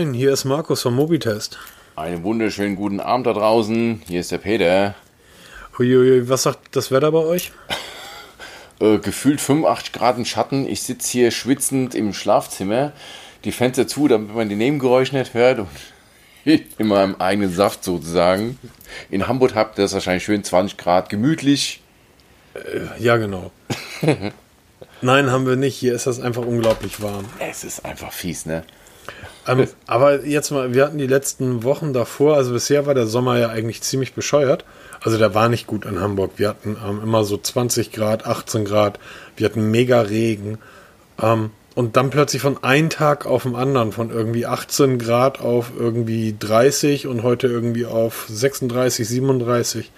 moin, hier ist Markus vom Mobitest. Einen wunderschönen guten Abend da draußen. Hier ist der Peter. Uiuiui, was sagt das Wetter bei euch? Äh, gefühlt 85 Grad im Schatten. Ich sitze hier schwitzend im Schlafzimmer. Die Fenster zu, damit man die Nebengeräusche nicht hört. Und in meinem eigenen Saft sozusagen. In Hamburg habt ihr das wahrscheinlich schön 20 Grad gemütlich. Äh, ja, genau. Nein, haben wir nicht. Hier ist das einfach unglaublich warm. Es ist einfach fies, ne? Ähm, aber jetzt mal, wir hatten die letzten Wochen davor, also bisher war der Sommer ja eigentlich ziemlich bescheuert. Also der war nicht gut in Hamburg. Wir hatten ähm, immer so 20 Grad, 18 Grad. Wir hatten mega Regen. Ähm, und dann plötzlich von einem Tag auf den anderen, von irgendwie 18 Grad auf irgendwie 30 und heute irgendwie auf 36, 37.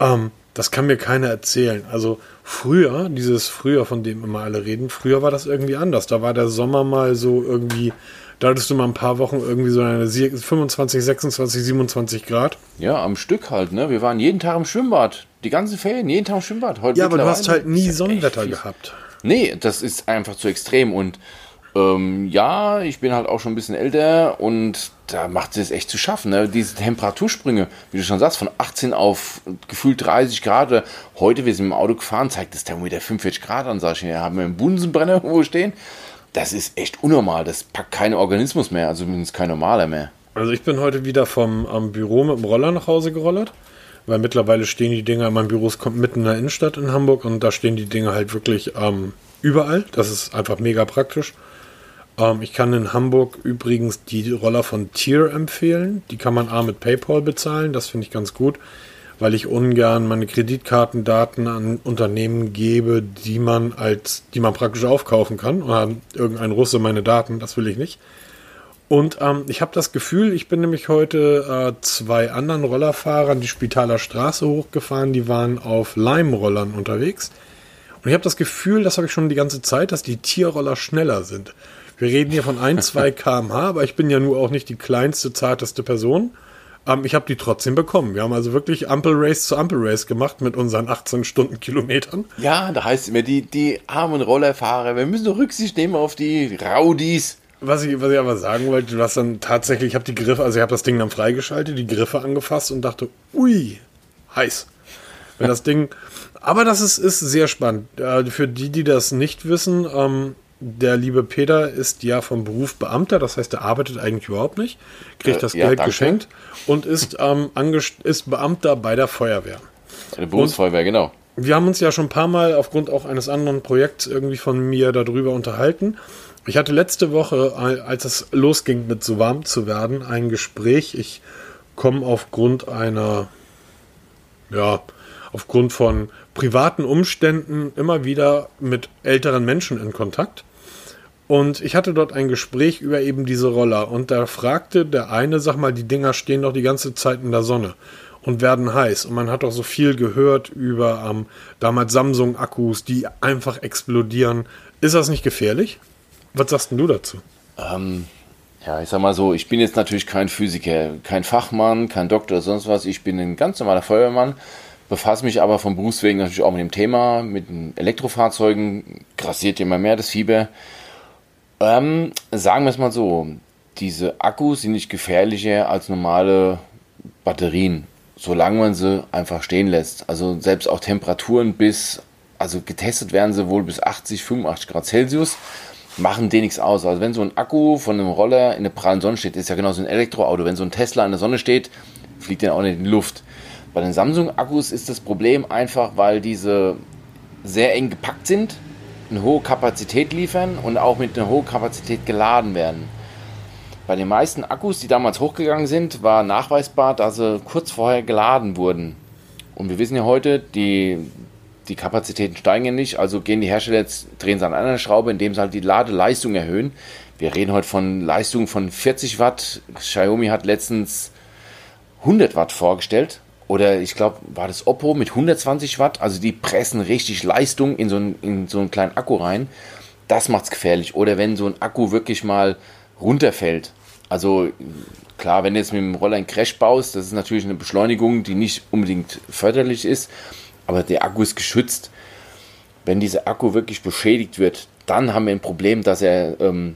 Ähm, das kann mir keiner erzählen. Also früher, dieses früher, von dem immer alle reden, früher war das irgendwie anders. Da war der Sommer mal so irgendwie da hattest du mal ein paar Wochen irgendwie so eine 25, 26, 27 Grad. Ja, am Stück halt, ne? Wir waren jeden Tag im Schwimmbad. Die ganzen Ferien, jeden Tag im Schwimmbad. Heute ja, aber du hast halt nie Sonnenwetter gehabt. Nee, das ist einfach zu extrem. Und ähm, ja, ich bin halt auch schon ein bisschen älter und da macht es echt zu schaffen. Ne? Diese Temperatursprünge, wie du schon sagst, von 18 auf gefühlt 30 Grad. Heute, wir sind im Auto gefahren, zeigt das Thermometer 45 Grad an, sag ich. Wir haben einen Bunsenbrenner wo stehen das ist echt unnormal. Das packt kein Organismus mehr, also zumindest kein normaler mehr. Also ich bin heute wieder vom am Büro mit dem Roller nach Hause gerollert, weil mittlerweile stehen die Dinger, mein Büro kommt mitten in der Innenstadt in Hamburg und da stehen die Dinger halt wirklich ähm, überall. Das ist einfach mega praktisch. Ähm, ich kann in Hamburg übrigens die Roller von Tier empfehlen. Die kann man A mit PayPal bezahlen, das finde ich ganz gut weil ich ungern meine Kreditkartendaten an Unternehmen gebe, die man als, die man praktisch aufkaufen kann. Oder irgendein Russe meine Daten, das will ich nicht. Und ähm, ich habe das Gefühl, ich bin nämlich heute äh, zwei anderen Rollerfahrern die Spitaler Straße hochgefahren, die waren auf Leimrollern unterwegs. Und ich habe das Gefühl, das habe ich schon die ganze Zeit, dass die Tierroller schneller sind. Wir reden hier von 1, 2 km/h, aber ich bin ja nur auch nicht die kleinste, zarteste Person. Ähm, ich habe die trotzdem bekommen. Wir haben also wirklich Ampelrace zu Ampelrace gemacht mit unseren 18 Stundenkilometern. Ja, da heißt es immer, die, die armen Rollerfahrer, wir müssen doch Rücksicht nehmen auf die Raudis. Was ich, was ich aber sagen wollte, du hast dann tatsächlich, ich habe die Griffe, also ich habe das Ding dann freigeschaltet, die Griffe angefasst und dachte, ui, heiß. Wenn das Ding, aber das ist, ist sehr spannend. Für die, die das nicht wissen, ähm, der liebe Peter ist ja vom Beruf Beamter, das heißt, er arbeitet eigentlich überhaupt nicht, kriegt äh, das ja, Geld danke. geschenkt und ist, ähm, ist Beamter bei der Feuerwehr. Der Berufsfeuerwehr, genau. Wir haben uns ja schon ein paar Mal aufgrund auch eines anderen Projekts irgendwie von mir darüber unterhalten. Ich hatte letzte Woche, als es losging mit so warm zu werden, ein Gespräch. Ich komme aufgrund einer, ja, aufgrund von privaten Umständen immer wieder mit älteren Menschen in Kontakt. Und ich hatte dort ein Gespräch über eben diese Roller und da fragte der eine, sag mal, die Dinger stehen doch die ganze Zeit in der Sonne und werden heiß. Und man hat doch so viel gehört über ähm, damals Samsung-Akkus, die einfach explodieren. Ist das nicht gefährlich? Was sagst du dazu? Ähm, ja, ich sag mal so, ich bin jetzt natürlich kein Physiker, kein Fachmann, kein Doktor sonst was. Ich bin ein ganz normaler Feuerwehrmann, befasse mich aber vom Berufswegen natürlich auch mit dem Thema, mit den Elektrofahrzeugen, grassiert immer mehr das Fieber. Ähm, sagen wir es mal so, diese Akkus sind nicht gefährlicher als normale Batterien, solange man sie einfach stehen lässt. Also selbst auch Temperaturen bis, also getestet werden sie wohl bis 80, 85 Grad Celsius, machen denen nichts aus. Also wenn so ein Akku von einem Roller in der prallen Sonne steht, ist ja genau so ein Elektroauto. Wenn so ein Tesla in der Sonne steht, fliegt der auch nicht in die Luft. Bei den Samsung-Akkus ist das Problem einfach, weil diese sehr eng gepackt sind eine hohe Kapazität liefern und auch mit einer hohen Kapazität geladen werden. Bei den meisten Akkus, die damals hochgegangen sind, war nachweisbar, dass sie kurz vorher geladen wurden. Und wir wissen ja heute, die, die Kapazitäten steigen ja nicht, also gehen die Hersteller jetzt, drehen sie an einer Schraube, indem sie halt die Ladeleistung erhöhen. Wir reden heute von Leistungen von 40 Watt. Xiaomi hat letztens 100 Watt vorgestellt oder ich glaube, war das Oppo mit 120 Watt. Also die pressen richtig Leistung in so, einen, in so einen kleinen Akku rein. Das macht es gefährlich. Oder wenn so ein Akku wirklich mal runterfällt. Also klar, wenn du jetzt mit dem Roller einen Crash baust, das ist natürlich eine Beschleunigung, die nicht unbedingt förderlich ist. Aber der Akku ist geschützt. Wenn dieser Akku wirklich beschädigt wird, dann haben wir ein Problem, dass er ähm,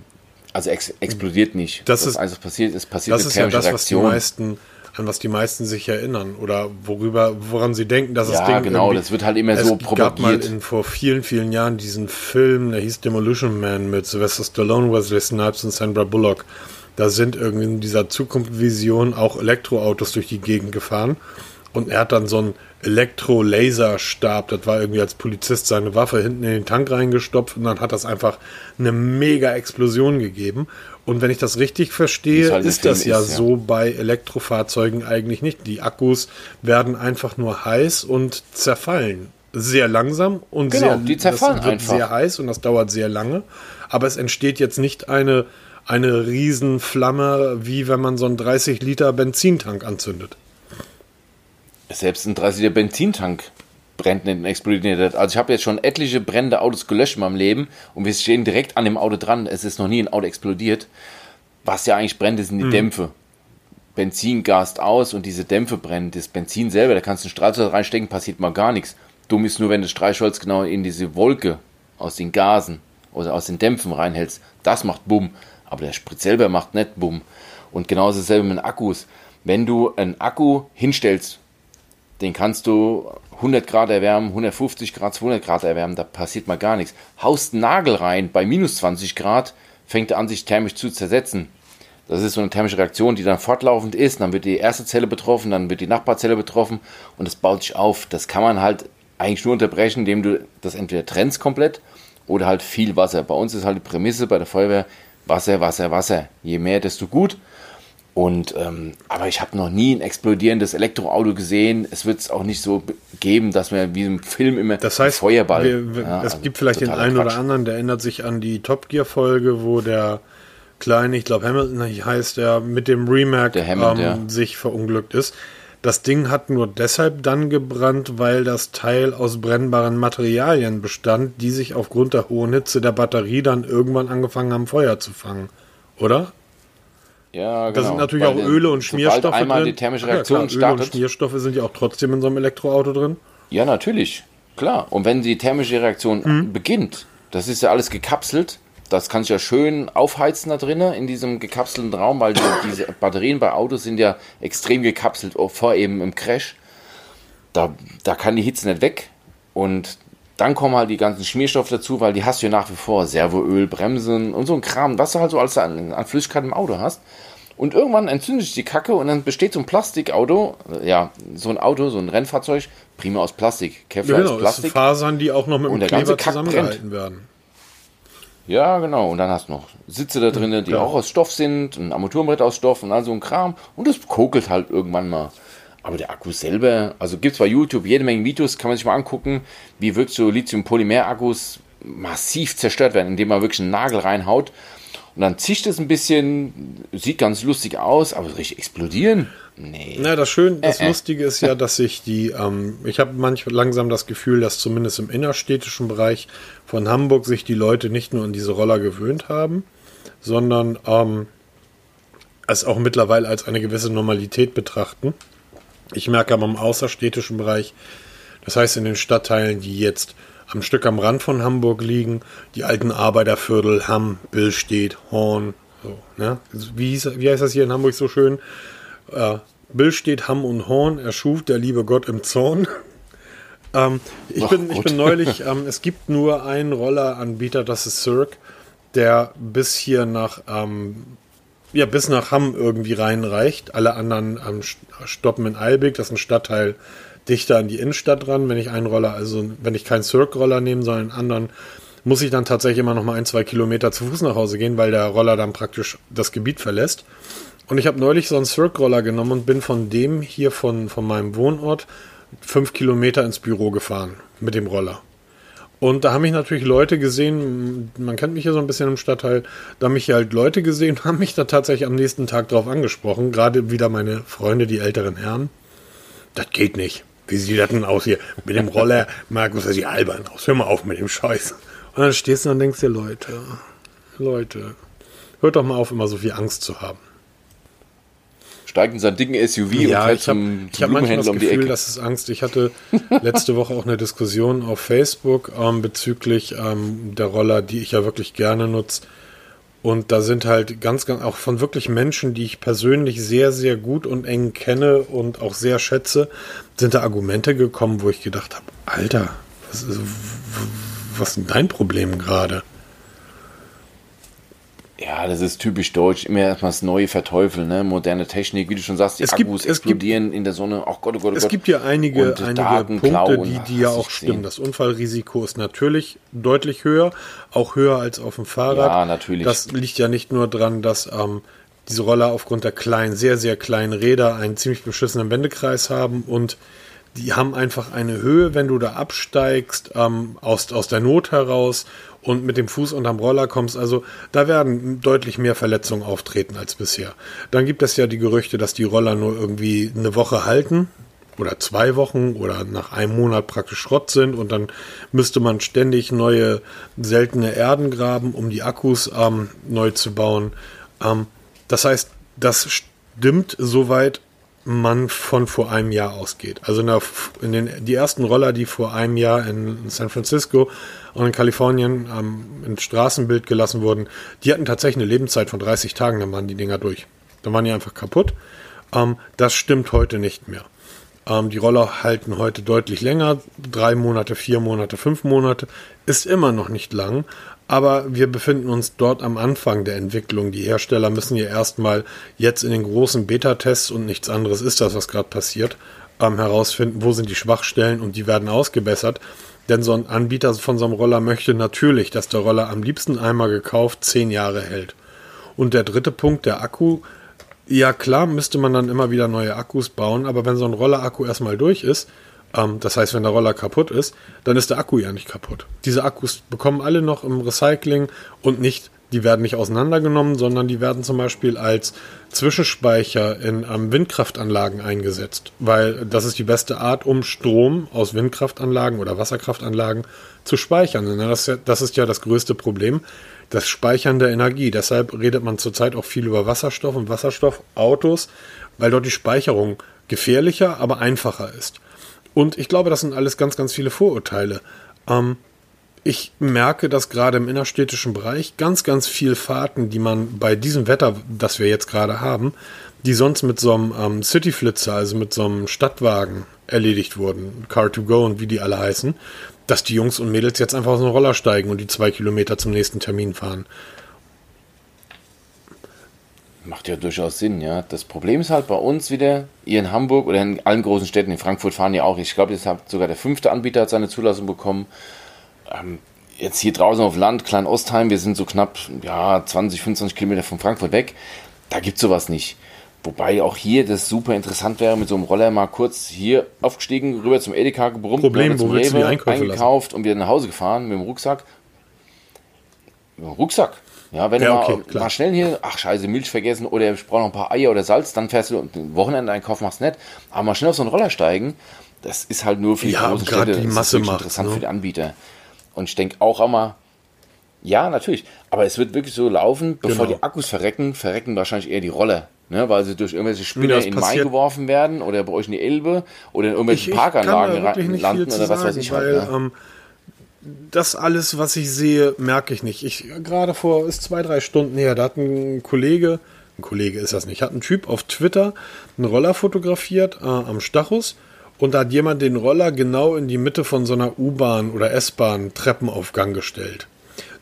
Also ex explodiert nicht. Das ist also passiert, es passiert das ist ja das, was die meisten an was die meisten sich erinnern oder worüber woran sie denken, dass ja, das Ding genau, das wird halt immer so propagiert. Es gab mal in, vor vielen vielen Jahren diesen Film, der hieß Demolition Man mit Sylvester Stallone, Wesley Snipes und Sandra Bullock. Da sind irgendwie in dieser Zukunftsvision auch Elektroautos durch die Gegend gefahren und er hat dann so einen Elektro-Laserstab, das war irgendwie als Polizist seine Waffe hinten in den Tank reingestopft und dann hat das einfach eine mega Explosion gegeben. Und wenn ich das richtig verstehe, halt ist das ja, ist, ja, so bei Elektrofahrzeugen eigentlich nicht. Die Akkus werden einfach nur heiß und zerfallen. Sehr langsam und genau, sehr, die zerfallen das wird einfach. sehr heiß und das dauert sehr lange. Aber es entsteht jetzt nicht eine, eine Riesenflamme, wie wenn man so einen 30 Liter Benzintank anzündet. Selbst ein 30 Liter Benzintank brennt nicht und explodiert. Also ich habe jetzt schon etliche brennende Autos gelöscht in meinem Leben und wir stehen direkt an dem Auto dran. Es ist noch nie ein Auto explodiert. Was ja eigentlich brennt, sind die mhm. Dämpfe. Benzin gast aus und diese Dämpfe brennen. Das Benzin selber, da kannst du einen Streichholz reinstecken, passiert mal gar nichts. Dumm ist nur, wenn du Streichholz genau in diese Wolke aus den Gasen oder aus den Dämpfen reinhältst. Das macht Bumm. Aber der Sprit selber macht nicht Bumm. Und genauso dasselbe mit Akkus. Wenn du einen Akku hinstellst, den kannst du 100 Grad erwärmen, 150 Grad, 200 Grad erwärmen, da passiert mal gar nichts. Haust einen Nagel rein, bei minus 20 Grad fängt er an, sich thermisch zu zersetzen. Das ist so eine thermische Reaktion, die dann fortlaufend ist. Dann wird die erste Zelle betroffen, dann wird die Nachbarzelle betroffen und es baut sich auf. Das kann man halt eigentlich nur unterbrechen, indem du das entweder trennst komplett oder halt viel Wasser. Bei uns ist halt die Prämisse bei der Feuerwehr Wasser, Wasser, Wasser. Je mehr, desto gut. Und ähm, aber ich habe noch nie ein explodierendes Elektroauto gesehen. Es wird es auch nicht so geben, dass wir wie im Film immer das heißt, Feuerball. Wir, wir, ja, es also gibt vielleicht den einen Quatsch. oder anderen, der erinnert sich an die Top Gear Folge, wo der kleine, ich glaube Hamilton heißt der, mit dem Remake ähm, ja. sich verunglückt ist. Das Ding hat nur deshalb dann gebrannt, weil das Teil aus brennbaren Materialien bestand, die sich aufgrund der hohen Hitze der Batterie dann irgendwann angefangen haben, Feuer zu fangen. Oder? Ja, genau. Da sind natürlich Weil auch Öle und Schmierstoffe einmal drin. die thermische Reaktion ja, klar, startet. Öle und Schmierstoffe sind ja auch trotzdem in so einem Elektroauto drin. Ja, natürlich. Klar. Und wenn die thermische Reaktion mhm. beginnt, das ist ja alles gekapselt, das kann sich ja schön aufheizen da drinnen in diesem gekapselten Raum, weil die, diese Batterien bei Autos sind ja extrem gekapselt, vor eben im Crash. Da, da kann die Hitze nicht weg. Und dann kommen halt die ganzen Schmierstoffe dazu, weil die hast du ja nach wie vor. Servoöl, Bremsen und so ein Kram, was du halt so alles an, an Flüssigkeit im Auto hast. Und irgendwann entzündet sich die Kacke und dann besteht so ein Plastikauto, ja, so ein Auto, so ein Rennfahrzeug, prima aus Plastik. Kevlar ja, genau, ist Plastik. Ist Fasern, die auch noch mit dem Kleber zusammengehalten werden. Ja, genau. Und dann hast du noch Sitze da drinnen, die ja. auch aus Stoff sind, ein Armaturenbrett aus Stoff und all so ein Kram. Und das kokelt halt irgendwann mal. Aber der Akku selber, also gibt es bei YouTube jede Menge Videos, kann man sich mal angucken, wie wirklich so Lithium-Polymer-Akkus massiv zerstört werden, indem man wirklich einen Nagel reinhaut. Und dann zischt es ein bisschen, sieht ganz lustig aus, aber richtig explodieren? Nee. Na, das Schöne, das äh, äh. Lustige ist ja, dass sich die, ähm, ich habe manchmal langsam das Gefühl, dass zumindest im innerstädtischen Bereich von Hamburg sich die Leute nicht nur an diese Roller gewöhnt haben, sondern ähm, es auch mittlerweile als eine gewisse Normalität betrachten. Ich merke aber im außerstädtischen Bereich, das heißt in den Stadtteilen, die jetzt am Stück am Rand von Hamburg liegen, die alten Arbeiterviertel, Hamm, Billstedt, Horn, so, ne? wie, hieß, wie heißt das hier in Hamburg so schön? Äh, Billstedt, Hamm und Horn erschuf der liebe Gott im Zorn. ähm, ich, bin, ich bin neulich, ähm, es gibt nur einen Rolleranbieter, das ist Cirque, der bis hier nach ähm, ja, bis nach Hamm irgendwie reinreicht. Alle anderen ähm, stoppen in Eilbig, das ist ein Stadtteil dichter an die Innenstadt dran. Wenn ich einen Roller, also wenn ich keinen Cirque-Roller nehme, sondern einen anderen, muss ich dann tatsächlich immer noch mal ein, zwei Kilometer zu Fuß nach Hause gehen, weil der Roller dann praktisch das Gebiet verlässt. Und ich habe neulich so einen Cirque-Roller genommen und bin von dem hier von, von meinem Wohnort fünf Kilometer ins Büro gefahren mit dem Roller. Und da haben mich natürlich Leute gesehen, man kennt mich hier so ein bisschen im Stadtteil, da haben mich halt Leute gesehen, haben mich da tatsächlich am nächsten Tag drauf angesprochen. Gerade wieder meine Freunde, die älteren Herren. Das geht nicht. Wie sieht das denn aus hier? Mit dem Roller, Markus, das sieht albern aus. Hör mal auf mit dem Scheiß. Und dann stehst du und denkst dir, Leute, Leute, hört doch mal auf, immer so viel Angst zu haben steigt in sein dicken SUV ja, und fährt ich hab, zum, zum ich Blumenhändler das um die Gefühl, Ecke. Das ist Angst. Ich hatte letzte Woche auch eine Diskussion auf Facebook ähm, bezüglich ähm, der Roller, die ich ja wirklich gerne nutze. Und da sind halt ganz, ganz, auch von wirklich Menschen, die ich persönlich sehr, sehr gut und eng kenne und auch sehr schätze, sind da Argumente gekommen, wo ich gedacht habe, Alter, was ist, was ist dein Problem gerade? Ja, das ist typisch deutsch. Immer erstmal das Neue verteufeln, ne? Moderne Technik, wie du schon sagst, die Es gibt- Akkus es explodieren in der Sonne. Ach Gott, oh Gott, oh Es Gott. gibt ja einige, Und einige Punkte, die, die ja auch stimmen. Das Unfallrisiko ist natürlich deutlich höher, auch höher als auf dem Fahrrad. Ja, natürlich. Das liegt ja nicht nur dran, dass ähm, diese Roller aufgrund der kleinen, sehr, sehr kleinen Räder einen ziemlich beschissenen Wendekreis haben und die haben einfach eine Höhe, wenn du da absteigst, ähm, aus, aus der Not heraus und mit dem Fuß unterm Roller kommst. Also da werden deutlich mehr Verletzungen auftreten als bisher. Dann gibt es ja die Gerüchte, dass die Roller nur irgendwie eine Woche halten oder zwei Wochen oder nach einem Monat praktisch Schrott sind und dann müsste man ständig neue seltene Erden graben, um die Akkus ähm, neu zu bauen. Ähm, das heißt, das stimmt soweit man von vor einem Jahr ausgeht. Also in, der, in den, die ersten Roller, die vor einem Jahr in San Francisco und in Kalifornien ähm, ins Straßenbild gelassen wurden, die hatten tatsächlich eine Lebenszeit von 30 Tagen, dann waren die Dinger durch. Dann waren die einfach kaputt. Ähm, das stimmt heute nicht mehr. Ähm, die Roller halten heute deutlich länger, drei Monate, vier Monate, fünf Monate, ist immer noch nicht lang, aber wir befinden uns dort am Anfang der Entwicklung. Die Hersteller müssen ja erstmal jetzt in den großen Beta-Tests und nichts anderes ist das, was gerade passiert, ähm, herausfinden, wo sind die Schwachstellen und die werden ausgebessert. Denn so ein Anbieter von so einem Roller möchte natürlich, dass der Roller am liebsten einmal gekauft zehn Jahre hält. Und der dritte Punkt, der Akku, ja klar, müsste man dann immer wieder neue Akkus bauen, aber wenn so ein Roller-Akku erstmal durch ist, ähm, das heißt, wenn der Roller kaputt ist, dann ist der Akku ja nicht kaputt. Diese Akkus bekommen alle noch im Recycling und nicht, die werden nicht auseinandergenommen, sondern die werden zum Beispiel als Zwischenspeicher in ähm, Windkraftanlagen eingesetzt, weil das ist die beste Art, um Strom aus Windkraftanlagen oder Wasserkraftanlagen zu speichern. Das ist ja das, ist ja das größte Problem, das Speichern der Energie. Deshalb redet man zurzeit auch viel über Wasserstoff und Wasserstoffautos, weil dort die Speicherung gefährlicher, aber einfacher ist. Und ich glaube, das sind alles ganz, ganz viele Vorurteile. Ähm, ich merke, dass gerade im innerstädtischen Bereich ganz, ganz viel Fahrten, die man bei diesem Wetter, das wir jetzt gerade haben, die sonst mit so einem ähm, Cityflitzer, also mit so einem Stadtwagen erledigt wurden, Car2Go und wie die alle heißen, dass die Jungs und Mädels jetzt einfach aus dem Roller steigen und die zwei Kilometer zum nächsten Termin fahren. Macht ja durchaus Sinn, ja. Das Problem ist halt bei uns wieder, ihr in Hamburg oder in allen großen Städten, in Frankfurt fahren ja auch, ich glaube, jetzt hat sogar der fünfte Anbieter hat seine Zulassung bekommen. Ähm, jetzt hier draußen auf Land, Klein-Ostheim, wir sind so knapp ja, 20, 25 Kilometer von Frankfurt weg. Da gibt es sowas nicht. Wobei auch hier das super interessant wäre, mit so einem Roller mal kurz hier aufgestiegen, rüber zum Edeka gebrummt, Problem, zum wo die Rewe, Einkäufe eingekauft und wieder nach Hause gefahren mit dem Rucksack. Mit dem Rucksack. Ja, wenn Ja, du mal, okay, klar. mal schnell hier, ach scheiße, Milch vergessen oder ich brauche noch ein paar Eier oder Salz, dann fährst du den Wochenendeinkauf machst nicht. Aber mal schnell auf so einen Roller steigen, das ist halt nur für die Ja, großen Städte. die das Masse ist wirklich macht's, interessant ne? für die Anbieter. Und ich denke auch immer, ja, natürlich. Aber es wird wirklich so laufen, bevor Genau. die Akkus verrecken, verrecken wahrscheinlich eher die Roller. Ne, weil sie durch irgendwelche Spinner in den Main geworfen werden oder bei euch in die Elbe oder in irgendwelchen Ich, ich Parkanlagen landen viel zu oder was sagen, weiß ich weil halt. Ne? ähm, das alles, was ich sehe, merke ich nicht. Ich gerade vor ist zwei drei Stunden her, da hat ein Kollege, ein Kollege ist das nicht, hat ein Typ auf Twitter einen Roller fotografiert äh, am Stachus und da hat jemand den Roller genau in die Mitte von so einer U-Bahn oder S-Bahn Treppenaufgang gestellt.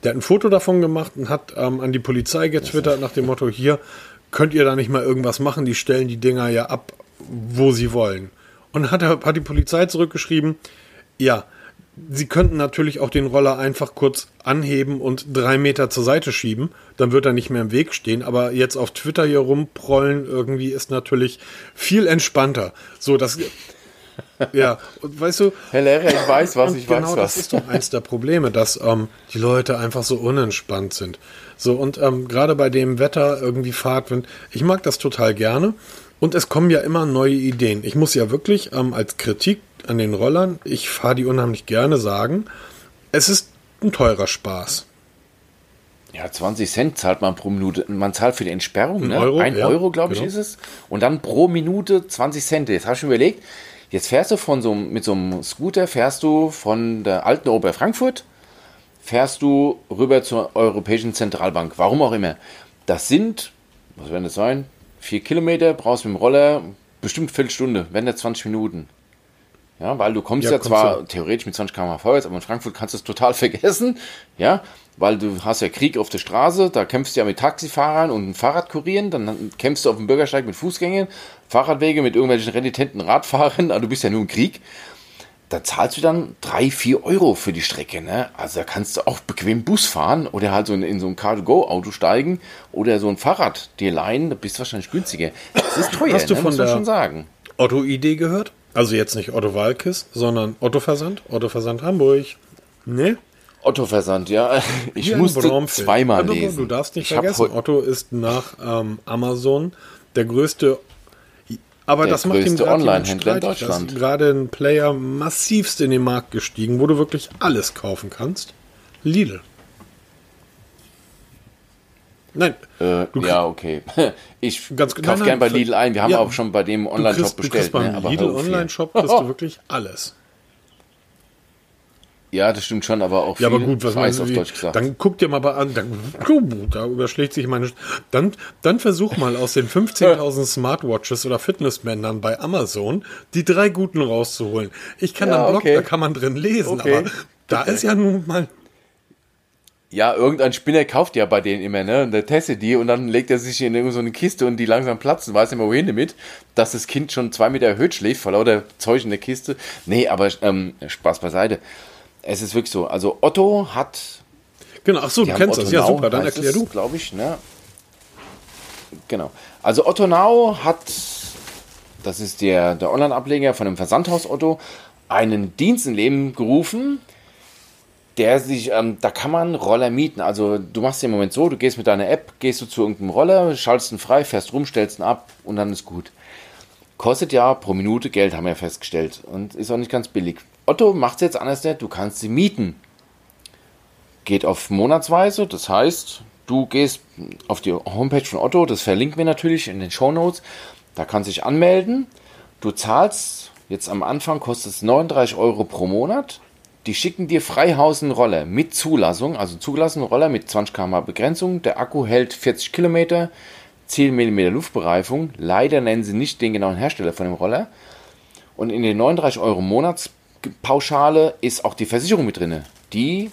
Der hat ein Foto davon gemacht und hat ähm, an die Polizei getwittert nach dem Motto, hier könnt ihr da nicht mal irgendwas machen, die stellen die Dinger ja ab, wo sie wollen. Und hat, hat die Polizei zurückgeschrieben, ja, sie könnten natürlich auch den Roller einfach kurz anheben und drei Meter zur Seite schieben, dann wird er nicht mehr im Weg stehen, aber jetzt auf Twitter hier rumprollen irgendwie ist natürlich viel entspannter. So, das, ja, und weißt du, Herr Lehrer, ich weiß was, ich genau weiß das was. ist doch eins der Probleme, dass ähm, die Leute einfach so unentspannt sind. So, und ähm, gerade bei dem Wetter, irgendwie Fahrtwind, ich mag das total gerne. Und es kommen ja immer neue Ideen. Ich muss ja wirklich ähm, als Kritik an den Rollern, ich fahre die unheimlich gerne sagen, es ist ein teurer Spaß. Ja, 20 Cent zahlt man pro Minute. Man zahlt für die Entsperrung, ne? Euro, Ein ja, Euro, glaube ich, genau. ist es. Und dann pro Minute 20 Cent. Jetzt habe ich mir überlegt, jetzt fährst du von so, einem- mit so einem Scooter, fährst du von der alten Ober Frankfurt, fährst du rüber zur Europäischen Zentralbank. Warum auch immer. Das sind, was werden das sein? Vier Kilometer, brauchst mit dem Roller bestimmt Viertelstunde, wenn nicht 20 Minuten. Ja, weil du kommst ja, ja zwar du. theoretisch mit 20 km vorwärts, aber in Frankfurt kannst du es total vergessen. Ja, weil du hast ja Krieg auf der Straße, da kämpfst du ja mit Taxifahrern und Fahrradkurieren, dann kämpfst du auf dem Bürgersteig mit Fußgängern, Fahrradwege mit irgendwelchen renitenten Radfahrern, also du bist ja nur im Krieg. Da zahlst du dann 3, 4 Euro für die Strecke. Ne? Also da kannst du auch bequem Bus fahren oder halt so in, in so ein Car-to-Go-Auto steigen oder so ein Fahrrad dir leihen, da bist du wahrscheinlich günstiger. Das ist teuer, hast du ne? von der schon sagen. Otto-Idee gehört? Also jetzt nicht Otto Walkes, sondern Otto Versand, Otto Versand Hamburg. Ne? Otto Versand, ja. Ich Hier musste zweimal du, lesen. Du darfst nicht ich vergessen, Otto ist nach ähm, Amazon der größte aber der das macht ihm Online-Händler in Deutschland. Gerade ein Player massivst in den Markt gestiegen, wo du wirklich alles kaufen kannst. Lidl. Nein. Äh, ja, okay. Ich kaufe gern bei Lidl ein. Wir haben ja, auch schon bei dem Online-Shop bestellt. Du kriegst beim ne? Lidl Online-Shop kriegst du wirklich alles. Ja, das stimmt schon, aber auch ja, aber gut, was du, auf Deutsch gesagt. Dann guck dir mal an, dann, da überschlägt sich meine, dann, dann versuch mal aus den 15.000 Smartwatches oder Fitnessbändern bei Amazon die drei guten rauszuholen. Ich kann ja, dann Blog, okay. da kann man drin lesen, okay. aber da ist ja nun mal ja, irgendein Spinner kauft ja bei denen immer, ne? Und der testet die und dann legt er sich in irgendeine so eine Kiste und die langsam platzen, weiß nicht mehr wohin damit, dass das Kind schon zwei Meter erhöht schläft vor lauter Zeug in der Kiste. Nee, aber ähm, Spaß beiseite es ist wirklich so. Also Otto hat. Genau, ach so, du kennst Otto das. Ja, super, dann erklär du. glaube ich, ne? Genau. Also Otto Now hat, das ist der, der Online-Ableger von dem Versandhaus Otto, einen Dienst in Leben gerufen, der sich, ähm, da kann man Roller mieten. Also du machst im Moment so, du gehst mit deiner App, gehst du zu irgendeinem Roller, schaltest ihn frei, fährst rum, stellst ihn ab und dann ist gut. Kostet ja pro Minute Geld, haben wir festgestellt. Und ist auch nicht ganz billig. Otto macht es jetzt anders, du kannst sie mieten. Geht auf Monatsweise, das heißt, du gehst auf die Homepage von Otto, das verlinken wir natürlich in den Show Notes. Da kannst du dich anmelden. Du zahlst, jetzt am Anfang kostet es 39 Euro pro Monat. Die schicken dir Freihausen Roller mit Zulassung, also zugelassenen Roller mit 20 km Begrenzung. Der Akku hält 40 Kilometer, 10 mm Luftbereifung. Leider nennen sie nicht den genauen Hersteller von dem Roller. Und in den 39 Euro Monats Pauschale ist auch die Versicherung mit drin, die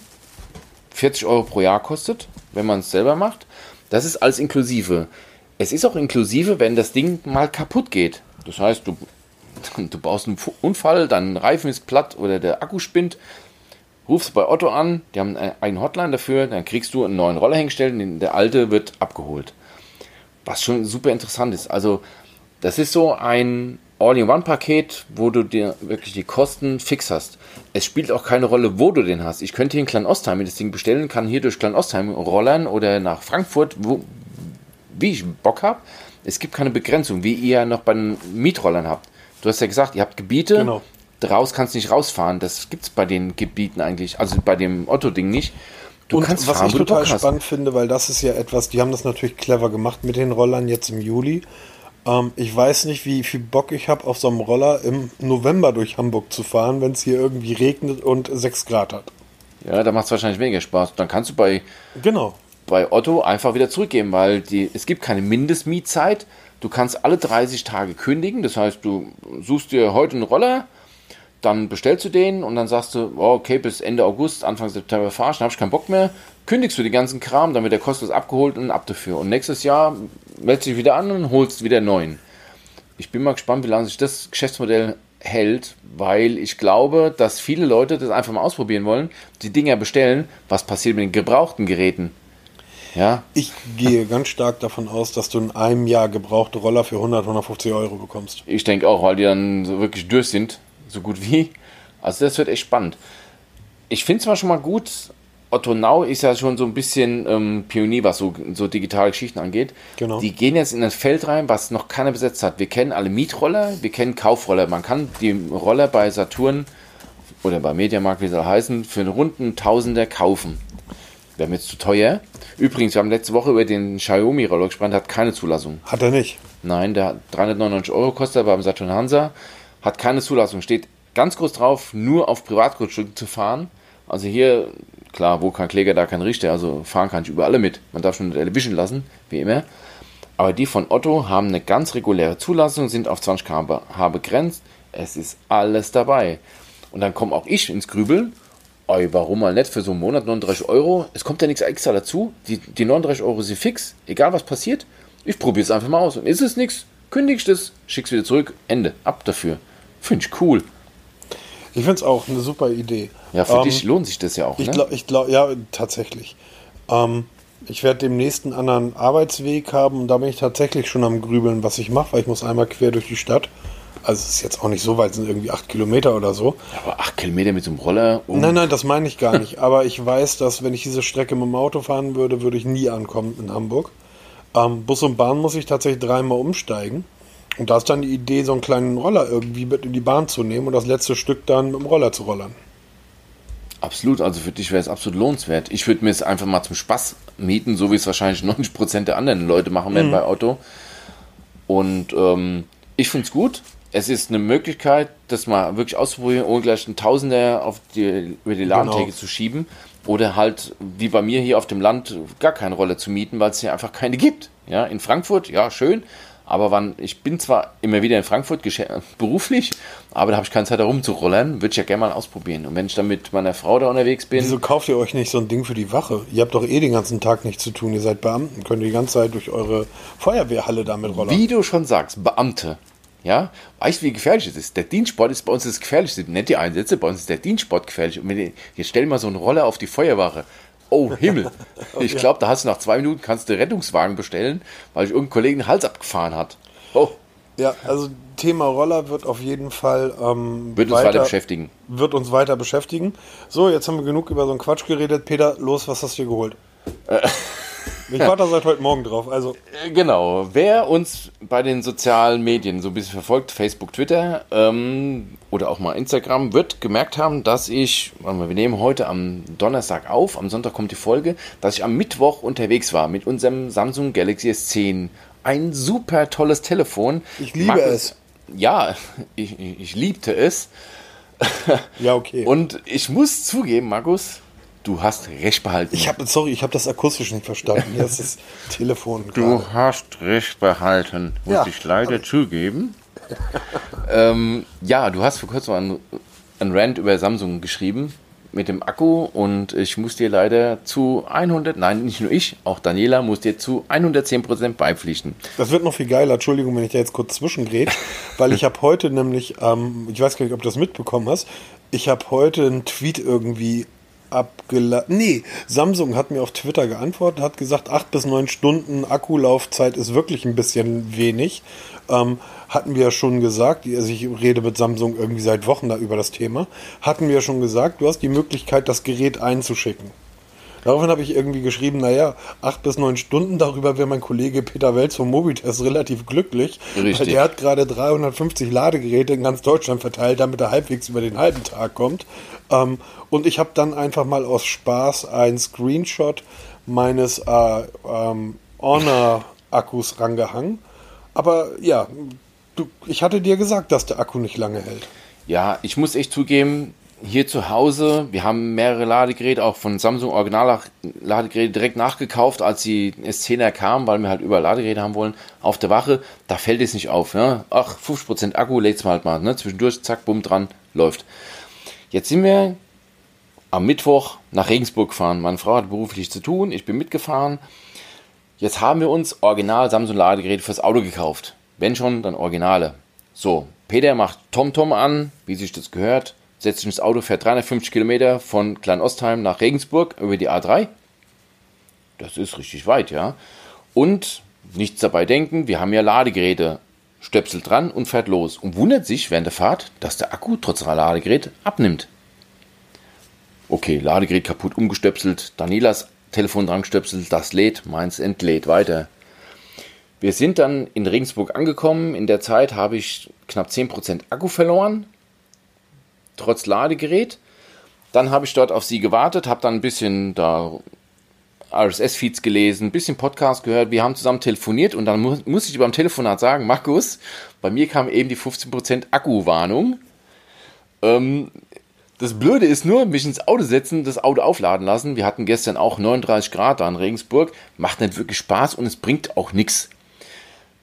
40 Euro pro Jahr kostet, wenn man es selber macht. Das ist alles inklusive. Es ist auch inklusive, wenn das Ding mal kaputt geht. Das heißt, du, du baust einen Unfall, dein Reifen ist platt oder der Akku spinnt, rufst bei Otto an, die haben einen Hotline dafür, dann kriegst du einen neuen Roller hingestellt und der alte wird abgeholt. Was schon super interessant ist. Also, das ist so ein All-in-One-Paket, wo du dir wirklich die Kosten fix hast. Es spielt auch keine Rolle, wo du den hast. Ich könnte hier in Klein-Ostheim das Ding bestellen, kann hier durch Klein-Ostheim rollern oder nach Frankfurt, wo, wie ich Bock habe. Es gibt keine Begrenzung, wie ihr noch bei den Mietrollern habt. Du hast ja gesagt, ihr habt Gebiete, genau. draus kannst du nicht rausfahren. Das gibt es bei den Gebieten eigentlich, also bei dem Otto-Ding nicht. Du und kannst was fahren, ich total spannend finde, weil das ist ja etwas, die haben das natürlich clever gemacht mit den Rollern jetzt im Juli. Ähm, ich weiß nicht, wie viel Bock ich habe, auf so einem Roller im November durch Hamburg zu fahren, wenn es hier irgendwie regnet und 6 Grad hat. Ja, da macht es wahrscheinlich weniger Spaß. Dann kannst du bei, genau. bei Otto einfach wieder zurückgeben, weil die, es gibt keine Mindestmietzeit. Du kannst alle 30 Tage kündigen. Das heißt, du suchst dir heute einen Roller, dann bestellst du den und dann sagst du, oh, okay, bis Ende August, Anfang September fahrst, dann habe ich keinen Bock mehr. Kündigst du den ganzen Kram, dann wird der kostenlos abgeholt und ab dafür. Und nächstes Jahr meldest dich wieder an und holst wieder neuen. Ich bin mal gespannt, wie lange sich das Geschäftsmodell hält, weil ich glaube, dass viele Leute das einfach mal ausprobieren wollen, die Dinger bestellen, was passiert mit den gebrauchten Geräten. Ja. Ich gehe ganz stark davon aus, dass du in einem Jahr gebrauchte Roller für 100, 150 Euro bekommst. Ich denke auch, weil die dann so wirklich durch sind, so gut wie. Also das wird echt spannend. Ich finde es zwar schon mal gut, Otto Now ist ja schon so ein bisschen ähm, Pionier, was so, so digitale Geschichten angeht. Genau. Die gehen jetzt in ein Feld rein, was noch keiner besetzt hat. Wir kennen alle Mietroller, wir kennen Kaufroller. Man kann die Roller bei Saturn oder bei Mediamarkt, wie sie heißen, für einen runden Tausender kaufen. Wäre mir jetzt zu teuer. Übrigens, wir haben letzte Woche über den Xiaomi-Roller gesprochen, der hat keine Zulassung. Hat er nicht? Nein, der hat 399 Euro kostet beim Saturn Hansa, hat keine Zulassung. Steht ganz groß drauf, nur auf Privatgrundstücken zu fahren. Also hier Klar, wo kein Kläger, da kein Richter. Also fahren kann ich über alle mit. Man darf schon nicht erwischen lassen, wie immer. Aber die von Otto haben eine ganz reguläre Zulassung, sind auf 20 km/h begrenzt. Es ist alles dabei. Und dann komme auch ich ins Grübeln. Oi, warum mal nicht für so einen Monat 39 Euro? Es kommt ja nichts extra dazu. Die, die 39 Euro sind fix, egal was passiert. Ich probiere es einfach mal aus. Und ist es nichts, kündige ich das, schick's wieder zurück, Ende. Ab dafür. Finde ich cool. Ich finde es auch eine super Idee. Ja, für ähm, dich lohnt sich das ja auch. Ich ne? glaube, glaub, ja, tatsächlich. Ähm, ich werde demnächst einen anderen Arbeitsweg haben und da bin ich tatsächlich schon am Grübeln, was ich mache, weil ich muss einmal quer durch die Stadt. Also es ist jetzt auch nicht so weit, es sind irgendwie acht Kilometer oder so. Aber acht Kilometer mit so einem Roller? Um nein, nein, das meine ich gar nicht. aber ich weiß, dass wenn ich diese Strecke mit dem Auto fahren würde, würde ich nie ankommen in Hamburg. Ähm, Bus und Bahn muss ich tatsächlich dreimal umsteigen. Und da ist dann die Idee, so einen kleinen Roller irgendwie mit in die Bahn zu nehmen und das letzte Stück dann mit dem Roller zu rollern. Absolut, also für dich wäre es absolut lohnenswert. Ich würde mir es einfach mal zum Spaß mieten, so wie es wahrscheinlich 90% der anderen Leute machen werden mhm. bei Auto. Und ähm, ich finde es gut. Es ist eine Möglichkeit, das mal wirklich auszuprobieren, ohne gleich einen Tausender auf die, über die Ladentheke genau. zu schieben. Oder halt, wie bei mir hier auf dem Land, gar keine Rolle zu mieten, weil es hier einfach keine gibt. Ja, in Frankfurt, ja, schön. Aber wann, ich bin zwar immer wieder in Frankfurt beruflich, aber da habe ich keine Zeit, da rumzurollern. Würde ich ja gerne mal ausprobieren. Und wenn ich dann mit meiner Frau da unterwegs bin. Wieso kauft ihr euch nicht so ein Ding für die Wache? Ihr habt doch eh den ganzen Tag nichts zu tun. Ihr seid Beamten. Könnt ihr die ganze Zeit durch eure Feuerwehrhalle damit rollern? Wie du schon sagst, Beamte. Ja, weißt du, wie gefährlich es ist? Der Dienstsport ist bei uns das Gefährlichste. Nicht die Einsätze, bei uns ist der Dienstsport gefährlich. Und wenn jetzt stell mal so einen Roller auf die Feuerwache. Oh Himmel. Ich glaube, da hast du nach zwei Minuten kannst du Rettungswagen bestellen, weil ich irgendeinen Kollegen den Hals abgefahren hat. Oh. Ja, also Thema Roller wird auf jeden Fall ähm, wird uns weiter, weiter, beschäftigen. Wird uns weiter beschäftigen. So, jetzt haben wir genug über so einen Quatsch geredet. Peter, los, was hast du dir geholt? Ich warte seit heute Morgen drauf. Also. Äh, genau. Wer uns bei den sozialen Medien so ein bisschen verfolgt, Facebook, Twitter ähm, oder auch mal Instagram, wird gemerkt haben, dass ich, wir nehmen heute am Donnerstag auf, am Sonntag kommt die Folge, dass ich am Mittwoch unterwegs war mit unserem Samsung Galaxy S10. Ein super tolles Telefon. Ich liebe Markus, es. Ja, ich, ich liebte es. Ja, okay. Und ich muss zugeben, Markus, Du hast recht behalten. Ich habe, sorry, ich habe das akustisch nicht verstanden. Hier ist das Telefon. Du gerade. hast recht behalten, muss ja, ich leider zugeben. ähm, ja, du hast vor kurzem einen, einen Rant über Samsung geschrieben mit dem Akku und ich muss dir leider zu 100, nein, nicht nur ich, auch Daniela muss dir zu 110% beipflichten. Das wird noch viel geiler, Entschuldigung, wenn ich da jetzt kurz zwischengrätsch, weil ich habe heute nämlich, ähm, ich weiß gar nicht, ob du das mitbekommen hast, ich habe heute einen Tweet irgendwie abgeladen. Nee, Samsung hat mir auf Twitter geantwortet, hat gesagt, acht bis neun Stunden Akkulaufzeit ist wirklich ein bisschen wenig. Ähm, hatten wir ja schon gesagt, also ich rede mit Samsung irgendwie seit Wochen da über das Thema, hatten wir ja schon gesagt, du hast die Möglichkeit, das Gerät einzuschicken. Daraufhin habe ich irgendwie geschrieben, naja, acht bis neun Stunden, darüber wäre mein Kollege Peter Welz vom Mobitest relativ glücklich. Richtig. Weil der hat gerade 350 Ladegeräte in ganz Deutschland verteilt, damit er halbwegs über den halben Tag kommt. Ähm, und ich habe dann einfach mal aus Spaß einen Screenshot meines äh, ähm, Honor-Akkus rangehangen. Aber ja, du, ich hatte dir gesagt, dass der Akku nicht lange hält. Ja, ich muss echt zugeben, hier zu Hause, wir haben mehrere Ladegeräte, auch von Samsung Original-Ladegeräte direkt nachgekauft, als die S10er kamen, weil wir halt überall Ladegeräte haben wollen, auf der Wache, da fällt es nicht auf. Ne? Ach, 50% Akku, lädt's mal halt mal. Ne? Zwischendurch, zack, bumm, dran, läuft. Jetzt sind wir am Mittwoch nach Regensburg gefahren. Meine Frau hat beruflich zu tun, ich bin mitgefahren. Jetzt haben wir uns Original Samsung Ladegeräte fürs Auto gekauft. Wenn schon, dann Originale. So, Peter macht TomTom an, wie sich das gehört, setzt sich ins Auto, fährt 350 Kilometer von Kleinostheim nach Regensburg über die A3. Das ist richtig weit, ja. Und nichts dabei denken, wir haben ja Ladegeräte. Stöpsel dran und fährt los und wundert sich während der Fahrt, dass der Akku trotz Ladegerät abnimmt. Okay, Ladegerät kaputt umgestöpselt, Danielas Telefon dran gestöpselt, das lädt, meins entlädt weiter. Wir sind dann in Regensburg angekommen. In der Zeit habe ich knapp 10% Akku verloren trotz Ladegerät. Dann habe ich dort auf sie gewartet, habe dann ein bisschen da RSS-Feeds gelesen, ein bisschen Podcast gehört, wir haben zusammen telefoniert und dann muss, muss ich beim Telefonat sagen, Markus, bei mir kam eben die 15% Akkuwarnung. Ähm, Das Blöde ist nur, mich ins Auto setzen, das Auto aufladen lassen. Wir hatten gestern auch 39 Grad da in Regensburg. Macht nicht wirklich Spaß und es bringt auch nichts.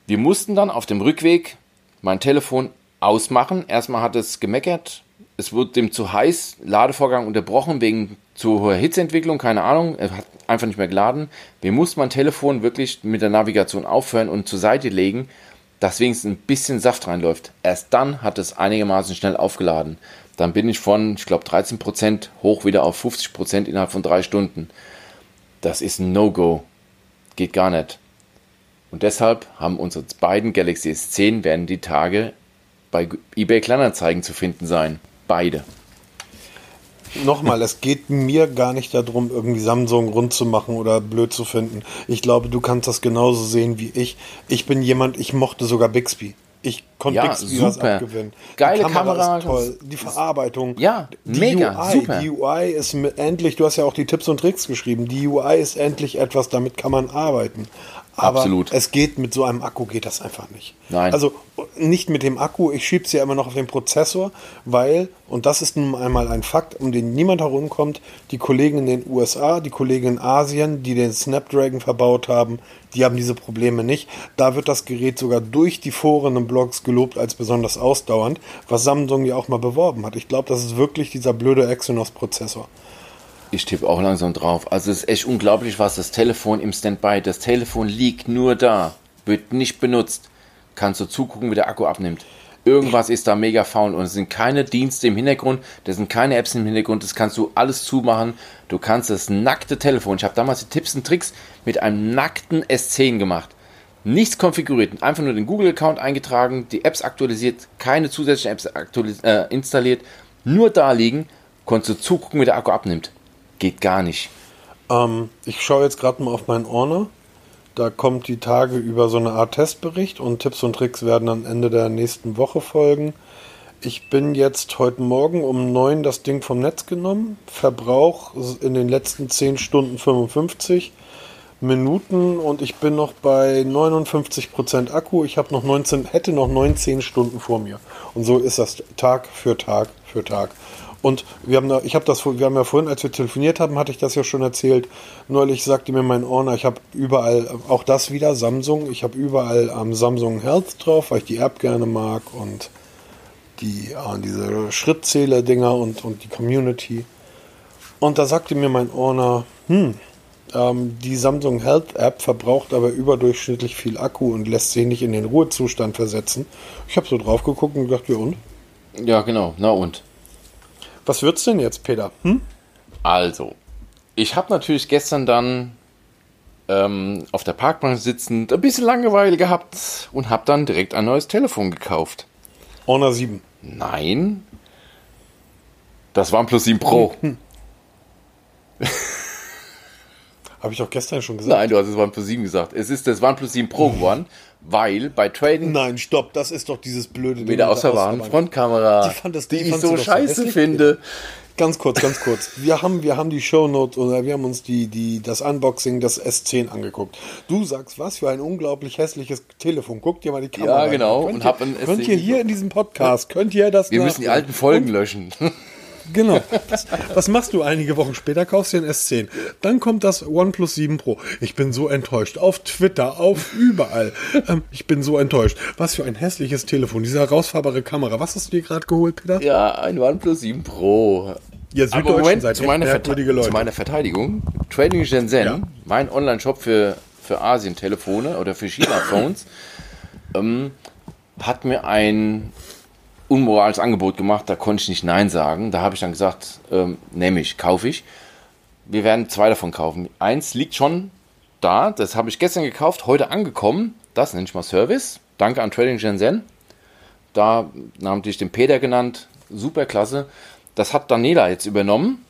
Wir mussten dann auf dem Rückweg mein Telefon ausmachen. Erstmal hat es gemeckert. Es wurde dem zu heiß. Ladevorgang unterbrochen wegen zu hoher Hitzeentwicklung. Keine Ahnung. Er hat einfach nicht mehr geladen. Wir mussten mein Telefon wirklich mit der Navigation aufhören und zur Seite legen, dass wenigstens ein bisschen Saft reinläuft. Erst dann hat es einigermaßen schnell aufgeladen dann bin ich von, ich glaube, 13% hoch wieder auf 50% innerhalb von drei Stunden. Das ist ein No-Go. Geht gar nicht. Und deshalb haben unsere beiden Galaxy S10 werden die Tage bei eBay Kleinanzeigen zu finden sein. Beide. Nochmal, es geht mir gar nicht darum, irgendwie Samsung rund zu machen oder blöd zu finden. Ich glaube, du kannst das genauso sehen wie ich. Ich bin jemand, ich mochte sogar Bixby. Ich konnte ja, nichts super. abgewinnen. Geile die Kamera, Kamera ist toll. Die Verarbeitung. Ja, die mega, UI, super. Die UI ist mit, endlich, du hast ja auch die Tipps und Tricks geschrieben. Die UI ist endlich etwas, damit kann man arbeiten. Aber Absolut. es geht mit so einem Akku geht das einfach nicht. Nein. Also nicht mit dem Akku, ich schiebe es ja immer noch auf den Prozessor, weil, und das ist nun einmal ein Fakt, um den niemand herumkommt, die Kollegen in den USA, die Kollegen in Asien, die den Snapdragon verbaut haben, die haben diese Probleme nicht. Da wird das Gerät sogar durch die Foren und Blogs gelobt als besonders ausdauernd, was Samsung ja auch mal beworben hat. Ich glaube, das ist wirklich dieser blöde Exynos-Prozessor. Ich tippe auch langsam drauf. Also es ist echt unglaublich, was das Telefon im Standby, das Telefon liegt nur da, wird nicht benutzt. Kannst du zugucken, wie der Akku abnimmt. Irgendwas ist da mega faul und es sind keine Dienste im Hintergrund, das sind keine Apps im Hintergrund, das kannst du alles zumachen. Du kannst das nackte Telefon, ich habe damals die Tipps und Tricks mit einem nackten S10 gemacht. Nichts konfiguriert, einfach nur den Google-Account eingetragen, die Apps aktualisiert, keine zusätzlichen Apps äh, installiert, nur da liegen, konntest du zugucken, wie der Akku abnimmt. Geht gar nicht. Ähm, ich schaue jetzt gerade mal auf meinen Ordner. Da kommt die Tage über so eine Art Testbericht und Tipps und Tricks werden am Ende der nächsten Woche folgen. Ich bin jetzt heute Morgen um 9 das Ding vom Netz genommen. Verbrauch in den letzten 10 Stunden 55 Minuten und ich bin noch bei 59% Akku. Ich habe noch 19, hätte noch 19 Stunden vor mir. Und so ist das Tag für Tag für Tag. Und wir haben, da, ich habe das, wir haben ja vorhin, als wir telefoniert haben, hatte ich das ja schon erzählt. Neulich sagte mir mein Ordner, ich habe überall, auch das wieder Samsung. Ich habe überall am ähm, Samsung Health drauf, weil ich die App gerne mag und die, äh, diese Schrittzähler-Dinger und, und die Community. Und da sagte mir mein Ordner, hm, ähm, die Samsung Health App verbraucht aber überdurchschnittlich viel Akku und lässt sich nicht in den Ruhezustand versetzen. Ich habe so drauf geguckt und gedacht, ja und? Ja, genau, na und? Was wird's denn jetzt, Peter? Hm? Also, ich habe natürlich gestern dann ähm, auf der Parkbank sitzend ein bisschen Langeweile gehabt und habe dann direkt ein neues Telefon gekauft. Honor 7. Nein. Das OnePlus 7 Pro. Hm. Habe ich auch gestern schon gesagt. Nein, du hast das OnePlus 7 gesagt. Es ist das OnePlus 7 Pro geworden, weil bei Trading. Nein, stopp, das ist doch dieses blöde Ding. Mit der außerbaren Frontkamera, die, fand das, die, die ich so scheiße finde. Ganz kurz, ganz kurz. Wir haben, wir haben die Shownote oder wir haben uns die, die, das Unboxing des S10 angeguckt. Du sagst, was für ein unglaublich hässliches Telefon. Guck dir mal die Kamera an. Ja, genau. Könnt und ihr, hab ein könnt ihr hier in diesem Podcast, könnt ihr das Wir müssen die alten Folgen und, löschen. Genau. Was, machst du einige Wochen später? Kaufst dir ein S10. Dann kommt das OnePlus 7 Pro. Ich bin so enttäuscht. Auf Twitter, auf überall. Ähm, ich bin so enttäuscht. Was für ein hässliches Telefon. Diese herausfahrbare Kamera. Was hast du dir gerade geholt, Peter? Ja, ein OnePlus 7 Pro. Ja, Aber Moment, zu meiner, zu meiner Verteidigung. Trading Shenzhen, ja. mein Online-Shop für, für Asien-Telefone oder für China-Phones, ähm, hat mir ein unmoralisches Angebot gemacht, da konnte ich nicht Nein sagen. Da habe ich dann gesagt, ähm, nehme ich, kaufe ich. Wir werden zwei davon kaufen. Eins liegt schon da, das habe ich gestern gekauft, heute angekommen. Das nenne ich mal Service. Danke an Trading Shenzhen. Da namentlich den Peter genannt. Super klasse. Das hat Daniela jetzt übernommen,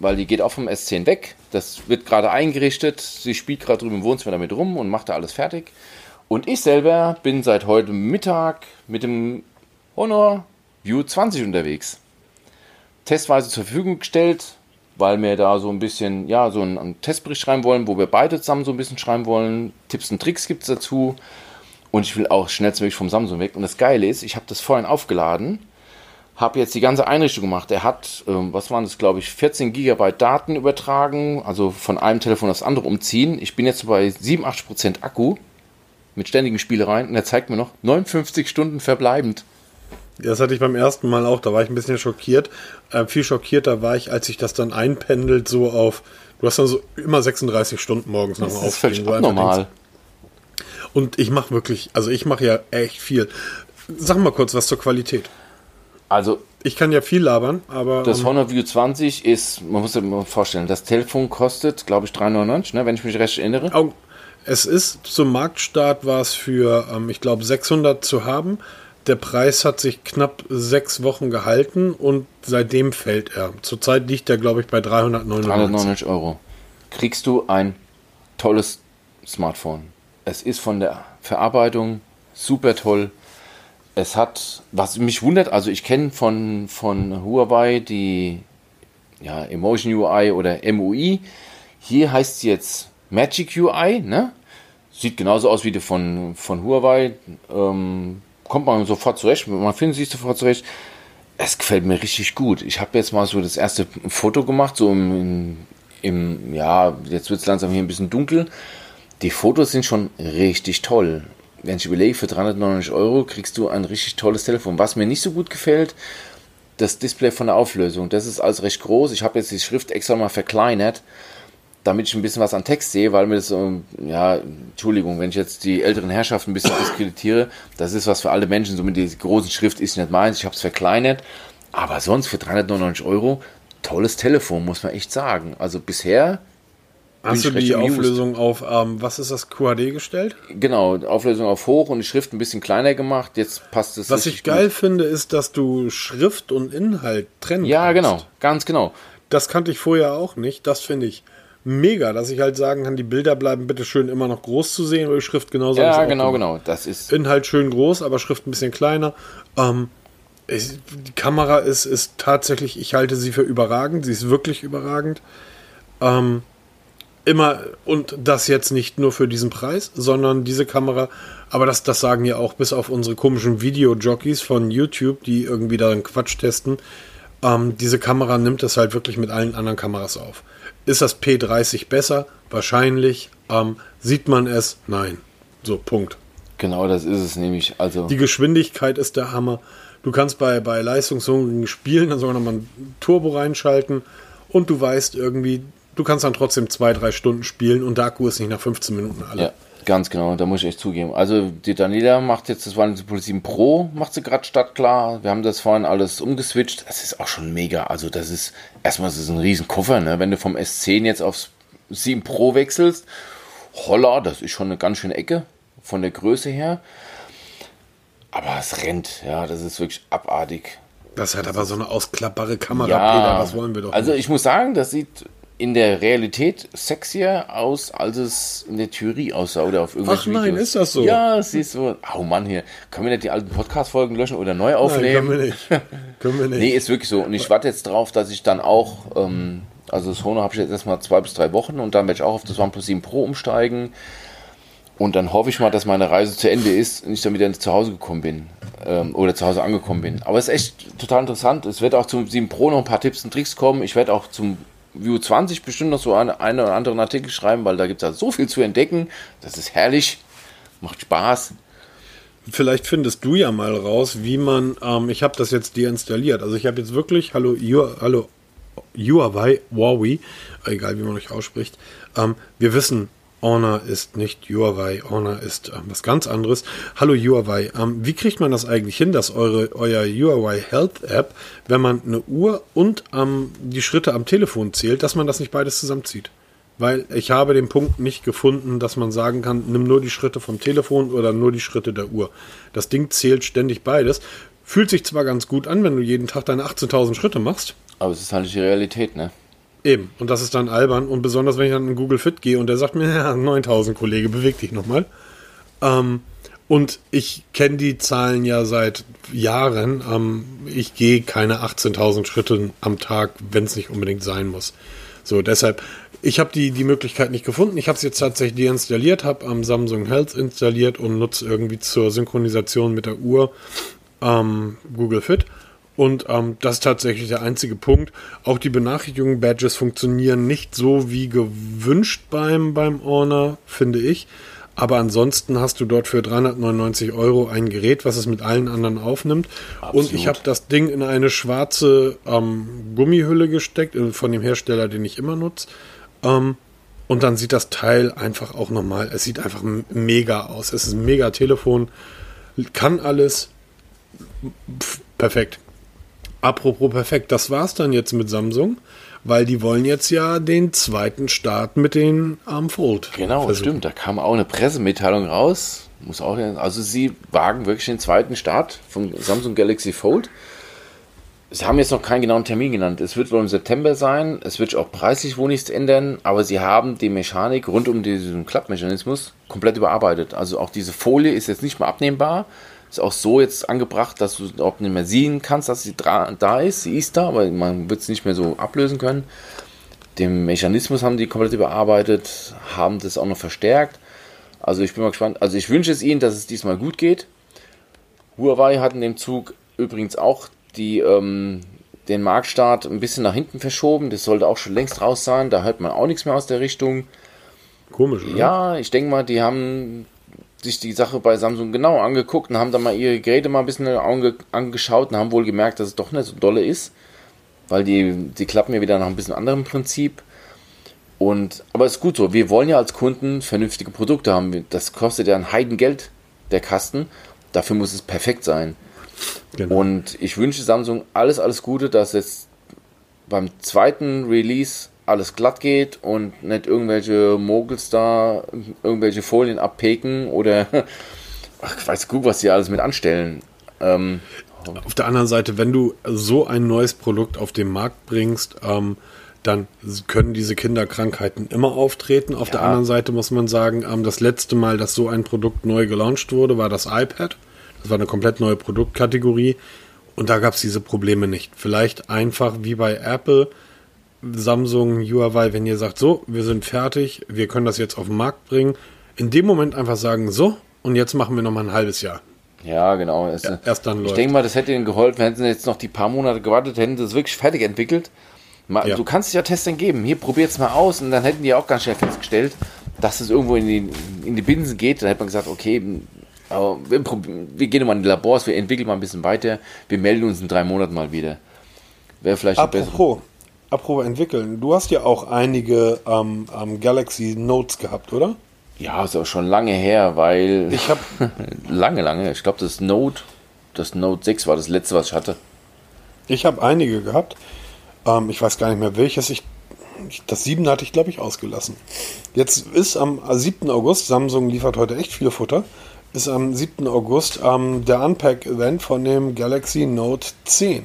weil die geht auch vom S10 weg. Das wird gerade eingerichtet. Sie spielt gerade drüben im Wohnzimmer damit rum und macht da alles fertig. Und ich selber bin seit heute Mittag mit dem Honor View 20 unterwegs. Testweise zur Verfügung gestellt, weil wir da so ein bisschen, ja, so einen, einen Testbericht schreiben wollen, wo wir beide zusammen so ein bisschen schreiben wollen. Tipps und Tricks gibt es dazu. Und ich will auch schnellstmöglich vom Samsung weg. Und das Geile ist, ich habe das vorhin aufgeladen habe jetzt die ganze Einrichtung gemacht. Er hat, ähm, was waren das, glaube ich, 14 Gigabyte Daten übertragen, also von einem Telefon aufs andere umziehen. Ich bin jetzt bei 87% Akku mit ständigen Spielereien und er zeigt mir noch 59 Stunden verbleibend. Das hatte ich beim ersten Mal auch, da war ich ein bisschen schockiert. Äh, viel schockierter war ich, als sich das dann einpendelt, so auf, du hast dann so immer 36 Stunden morgens nochmal aufstehen. Das ist völlig abnormal. Und ich mache wirklich, also ich mache ja echt viel. Sag mal kurz was zur Qualität. Also ich kann ja viel labern, aber. Das Honor View 20 ist, man muss sich mal vorstellen, das Telefon kostet, glaube ich, 3,99, ne, wenn ich mich recht erinnere. Es ist zum Marktstart war es für, ähm, ich glaube, 600 zu haben. Der Preis hat sich knapp sechs Wochen gehalten und seitdem fällt er. Zurzeit liegt er, glaube ich, bei 399. 399 Euro. Kriegst du ein tolles Smartphone. Es ist von der Verarbeitung super toll. Es hat, was mich wundert, also ich kenne von, von Huawei die ja, Emotion UI oder MUI. Hier heißt es jetzt Magic UI, ne? Sieht genauso aus wie die von, von Huawei. Ähm, kommt man sofort zurecht, man findet sich sofort zurecht. Es gefällt mir richtig gut. Ich habe jetzt mal so das erste Foto gemacht, so im, im ja, jetzt wird es langsam hier ein bisschen dunkel. Die Fotos sind schon richtig toll. Wenn ich überlege, für 399 Euro kriegst du ein richtig tolles Telefon. Was mir nicht so gut gefällt, das Display von der Auflösung. Das ist alles recht groß. Ich habe jetzt die Schrift extra mal verkleinert damit ich ein bisschen was an Text sehe, weil mir das, ja, Entschuldigung, wenn ich jetzt die älteren Herrschaften ein bisschen diskreditiere, das ist was für alle Menschen, so mit dieser großen Schrift ist nicht meins, ich habe es verkleinert, aber sonst für 399 Euro, tolles Telefon, muss man echt sagen. Also bisher Hast du die Auflösung auf, ähm, was ist das, QHD gestellt? Genau, Auflösung auf hoch und die Schrift ein bisschen kleiner gemacht. Jetzt passt es. Was ich geil gut. finde, ist, dass du Schrift und Inhalt trennen Ja, kannst. genau, ganz genau. Das kannte ich vorher auch nicht. Das finde ich mega, dass ich halt sagen kann, die Bilder bleiben bitte schön immer noch groß zu sehen, weil die Schrift genauso ist. Ja, genau, genau. Das ist. Inhalt schön groß, aber Schrift ein bisschen kleiner. Ähm, ich, die Kamera ist, ist tatsächlich, ich halte sie für überragend. Sie ist wirklich überragend. Ähm, immer, und das jetzt nicht nur für diesen Preis, sondern diese Kamera, aber das, das sagen ja auch bis auf unsere komischen Video-Jockeys von YouTube, die irgendwie da einen Quatsch testen. Ähm, diese Kamera nimmt es halt wirklich mit allen anderen Kameras auf. Ist das P30 besser? Wahrscheinlich. Ähm, sieht man es? Nein. So, Punkt. Genau, das ist es nämlich. Also die Geschwindigkeit ist der Hammer. Du kannst bei, bei leistungshungrigen Spielen dann sogar nochmal ein Turbo reinschalten und du weißt irgendwie, du kannst dann trotzdem zwei, drei Stunden spielen und der Akku ist nicht nach 15 Minuten alle. Ja, Ganz genau, da muss ich echt zugeben. Also die Daniela macht jetzt das OnePlus 7 Pro, macht sie gerade startklar. Wir haben das vorhin alles umgeswitcht. Das ist auch schon mega. Also das ist, erstmal ist ein riesen Koffer, ne? Wenn du vom S10 jetzt aufs 7 Pro wechselst, holla, das ist schon eine ganz schöne Ecke von der Größe her. Aber es rennt, ja, das ist wirklich abartig. Das hat aber so eine ausklappbare Kamera, ja, Peter, was wollen wir doch. Also nicht. ich muss sagen, das sieht in der Realität sexier aus, als es in der Theorie aussah oder auf irgendwelchen Ach nein, Videos. ist das so? Ja, siehst so. Oh Mann, hier. Können wir nicht die alten Podcast-Folgen löschen oder neu aufnehmen? Nein, können wir nicht. können wir nicht. Nee, ist wirklich so. Und ich warte jetzt drauf, dass ich dann auch, ähm, also das Honor habe ich jetzt erstmal zwei bis drei Wochen und dann werde ich auch auf das OnePlus 7 Pro umsteigen. Und dann hoffe ich mal, dass meine Reise zu Ende ist und ich dann wieder zu Hause gekommen bin. Ähm, oder zu Hause angekommen bin. Aber es ist echt total interessant. Es wird auch zum 7 Pro noch ein paar Tipps und Tricks kommen. Ich werde auch zum View 20 bestimmt noch so einen, einen oder anderen Artikel schreiben, weil da gibt es ja so viel zu entdecken. Das ist herrlich, macht Spaß. Vielleicht findest du ja mal raus, wie man, ähm, ich habe das jetzt deinstalliert. Also ich habe jetzt wirklich, hallo, hallo, Huawei, Huawei, egal wie man euch ausspricht. Ähm, wir wissen, Honor ist nicht Huawei, Honor ist ähm, was ganz anderes. Hallo Huawei, ähm, wie kriegt man das eigentlich hin, dass eure, euer Huawei Health App, wenn man eine Uhr und die Schritte am Telefon zählt, dass man das nicht beides zusammenzieht? Weil ich habe den Punkt nicht gefunden, dass man sagen kann, nimm nur die Schritte vom Telefon oder nur die Schritte der Uhr. Das Ding zählt ständig beides. Fühlt sich zwar ganz gut an, wenn du jeden Tag deine 18.000 Schritte machst. Aber es ist halt die Realität, ne? Eben, und das ist dann albern. Und besonders, wenn ich dann in Google Fit gehe und der sagt mir, ja, 9000 Kollege, beweg dich nochmal. Ähm, und ich kenne die Zahlen ja seit Jahren. Ähm, ich gehe keine 18.000 Schritte am Tag, wenn es nicht unbedingt sein muss. So, deshalb, ich habe die, die Möglichkeit nicht gefunden. Ich habe es jetzt tatsächlich deinstalliert, habe am Samsung Health installiert und nutze irgendwie zur Synchronisation mit der Uhr ähm, Google Fit. Und ähm, das ist tatsächlich der einzige Punkt. Auch die Benachrichtigungen-Badges funktionieren nicht so wie gewünscht beim, beim Honor, finde ich. Aber ansonsten hast du dort für 399 Euro ein Gerät, was es mit allen anderen aufnimmt. Absolut. Und ich habe das Ding in eine schwarze ähm, Gummihülle gesteckt, äh, von dem Hersteller, den ich immer nutze. Ähm, und dann sieht das Teil einfach auch nochmal, es sieht einfach mega aus. Es ist ein mega Telefon, kann alles. Pff, perfekt. Apropos perfekt, das war's dann jetzt mit Samsung weil die wollen jetzt ja den zweiten Start mit den Arm Fold. Genau, versuchen. stimmt. Da kam auch eine Pressemitteilung raus. Muss auch, also sie wagen wirklich den zweiten Start vom Samsung Galaxy Fold. Sie haben jetzt noch keinen genauen Termin genannt. Es wird wohl im September sein. Es wird auch preislich wohl nichts ändern, aber sie haben die Mechanik rund um diesen Klappmechanismus komplett überarbeitet. Also auch diese Folie ist jetzt nicht mehr abnehmbar, ist auch so jetzt angebracht, dass du auch nicht mehr sehen kannst, dass sie da ist. Sie ist da, aber man wird es nicht mehr so ablösen können. Den Mechanismus haben die komplett überarbeitet, haben das auch noch verstärkt. Also ich bin mal gespannt. Also ich wünsche es ihnen, dass es diesmal gut geht. Huawei hat in dem Zug übrigens auch die, ähm, den Marktstart ein bisschen nach hinten verschoben. Das sollte auch schon längst raus sein. Da hört man auch nichts mehr aus der Richtung. Komisch, oder? Ja, ich denke mal, die haben sich die Sache bei Samsung genau angeguckt und haben dann mal ihre Geräte mal ein bisschen ange angeschaut und haben wohl gemerkt, dass es doch nicht so dolle ist, weil die, die klappen ja wieder nach ein bisschen anderem Prinzip. Und, aber es ist gut so, wir wollen ja als Kunden vernünftige Produkte haben. Das kostet ja ein Heidengeld, der Kasten. Dafür muss es perfekt sein. Genau. Und ich wünsche Samsung alles, alles Gute, dass es beim zweiten Release alles glatt geht und nicht irgendwelche Mogels da irgendwelche Folien abpeken oder ach, ich weiß gut, was sie alles mit anstellen. Ähm, auf der anderen Seite, wenn du so ein neues Produkt auf den Markt bringst, ähm, dann können diese Kinderkrankheiten immer auftreten. Auf ja. der anderen Seite muss man sagen, ähm, das letzte Mal, dass so ein Produkt neu gelauncht wurde, war das iPad. Das war eine komplett neue Produktkategorie und da gab es diese Probleme nicht. Vielleicht einfach wie bei Apple Samsung, Huawei, wenn ihr sagt, so, wir sind fertig, wir können das jetzt auf den Markt bringen, in dem Moment einfach sagen, so, und jetzt machen wir noch mal ein halbes Jahr. Ja, genau. Es, ja, erst dann ich denke mal, das hätte ihnen geholfen, hätten sie jetzt noch die paar Monate gewartet, hätten sie es wirklich fertig entwickelt. Mal, ja. Du kannst ja Tests geben. Hier, probiert es mal aus. Und dann hätten die auch ganz schnell festgestellt, dass es irgendwo in die, in die Binsen geht. Dann hätte man gesagt, okay, aber wir, wir gehen mal in die Labors, wir entwickeln mal ein bisschen weiter. Wir melden uns in drei Monaten mal wieder. Wäre vielleicht Apropos, Apropos entwickeln, du hast ja auch einige ähm, ähm, Galaxy Notes gehabt, oder? Ja, ist auch schon lange her, weil. Ich habe. lange, lange. Ich glaube, das Note, das Note 6 war das letzte, was ich hatte. Ich habe einige gehabt. Ähm, ich weiß gar nicht mehr welches. Ich, das 7 hatte ich, glaube ich, ausgelassen. Jetzt ist am 7. August, Samsung liefert heute echt viele Futter, ist am 7. August ähm, der Unpack-Event von dem Galaxy Note 10.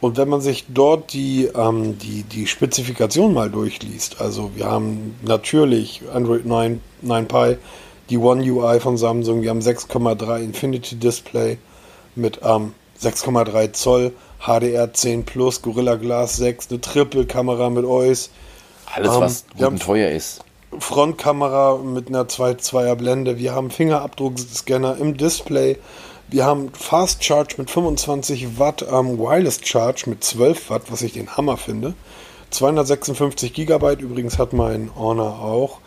Und wenn man sich dort die, ähm, die, die Spezifikation mal durchliest, also wir haben natürlich Android 9, 9 Pi, die One UI von Samsung, wir haben 6,3 Infinity Display mit ähm, 6,3 Zoll, HDR 10 Plus, Gorilla Glass 6, eine Triple-Kamera mit OIS. Alles, ähm, was gut und teuer ist. Frontkamera mit einer 2,2er Blende, wir haben Fingerabdruckscanner im Display, wir haben Fast Charge mit 25 Watt, ähm, Wireless Charge mit 12 Watt, was ich den Hammer finde. 256 Gigabyte übrigens hat mein Honor auch.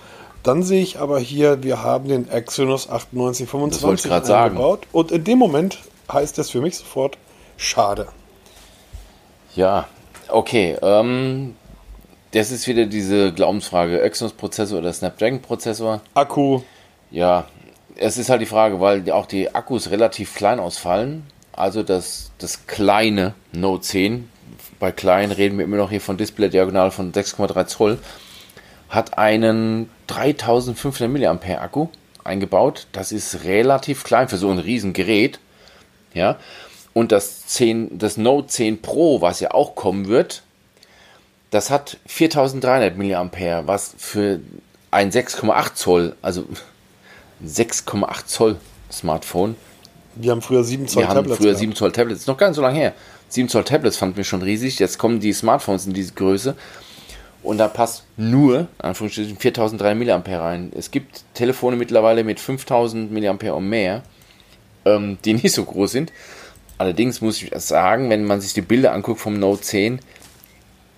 Dann sehe ich aber hier, wir haben den Exynos 9825 eingebaut. Sagen. Und in dem Moment heißt es für mich sofort, schade. Ja, okay. Ähm, das ist wieder diese Glaubensfrage: Exynos-Prozessor oder Snapdragon-Prozessor. Akku. Ja, es ist halt die Frage, weil auch die Akkus relativ klein ausfallen. Also das, das kleine Note 10, bei klein reden wir immer noch hier von Display-Diagonal von 6,3 Zoll, hat einen 3500 mAh Akku eingebaut. Das ist relativ klein für so ein Riesengerät. Ja. Und das, 10, das Note 10 Pro, was ja auch kommen wird, das hat 4300 mAh, was für ein 6,8 Zoll, also 6,8 Zoll Smartphone. Wir haben früher 7 Zoll wir Tablets. Wir haben früher 7 Zoll Tablets, noch gar nicht so lange her. 7 Zoll Tablets fanden wir schon riesig. Jetzt kommen die Smartphones in diese Größe. Und da passt nur, Anführungsstrichen, 4003 mAh rein. Es gibt Telefone mittlerweile mit 5000 mAh und mehr, ähm, die nicht so groß sind. Allerdings muss ich sagen, wenn man sich die Bilder anguckt vom Note 10,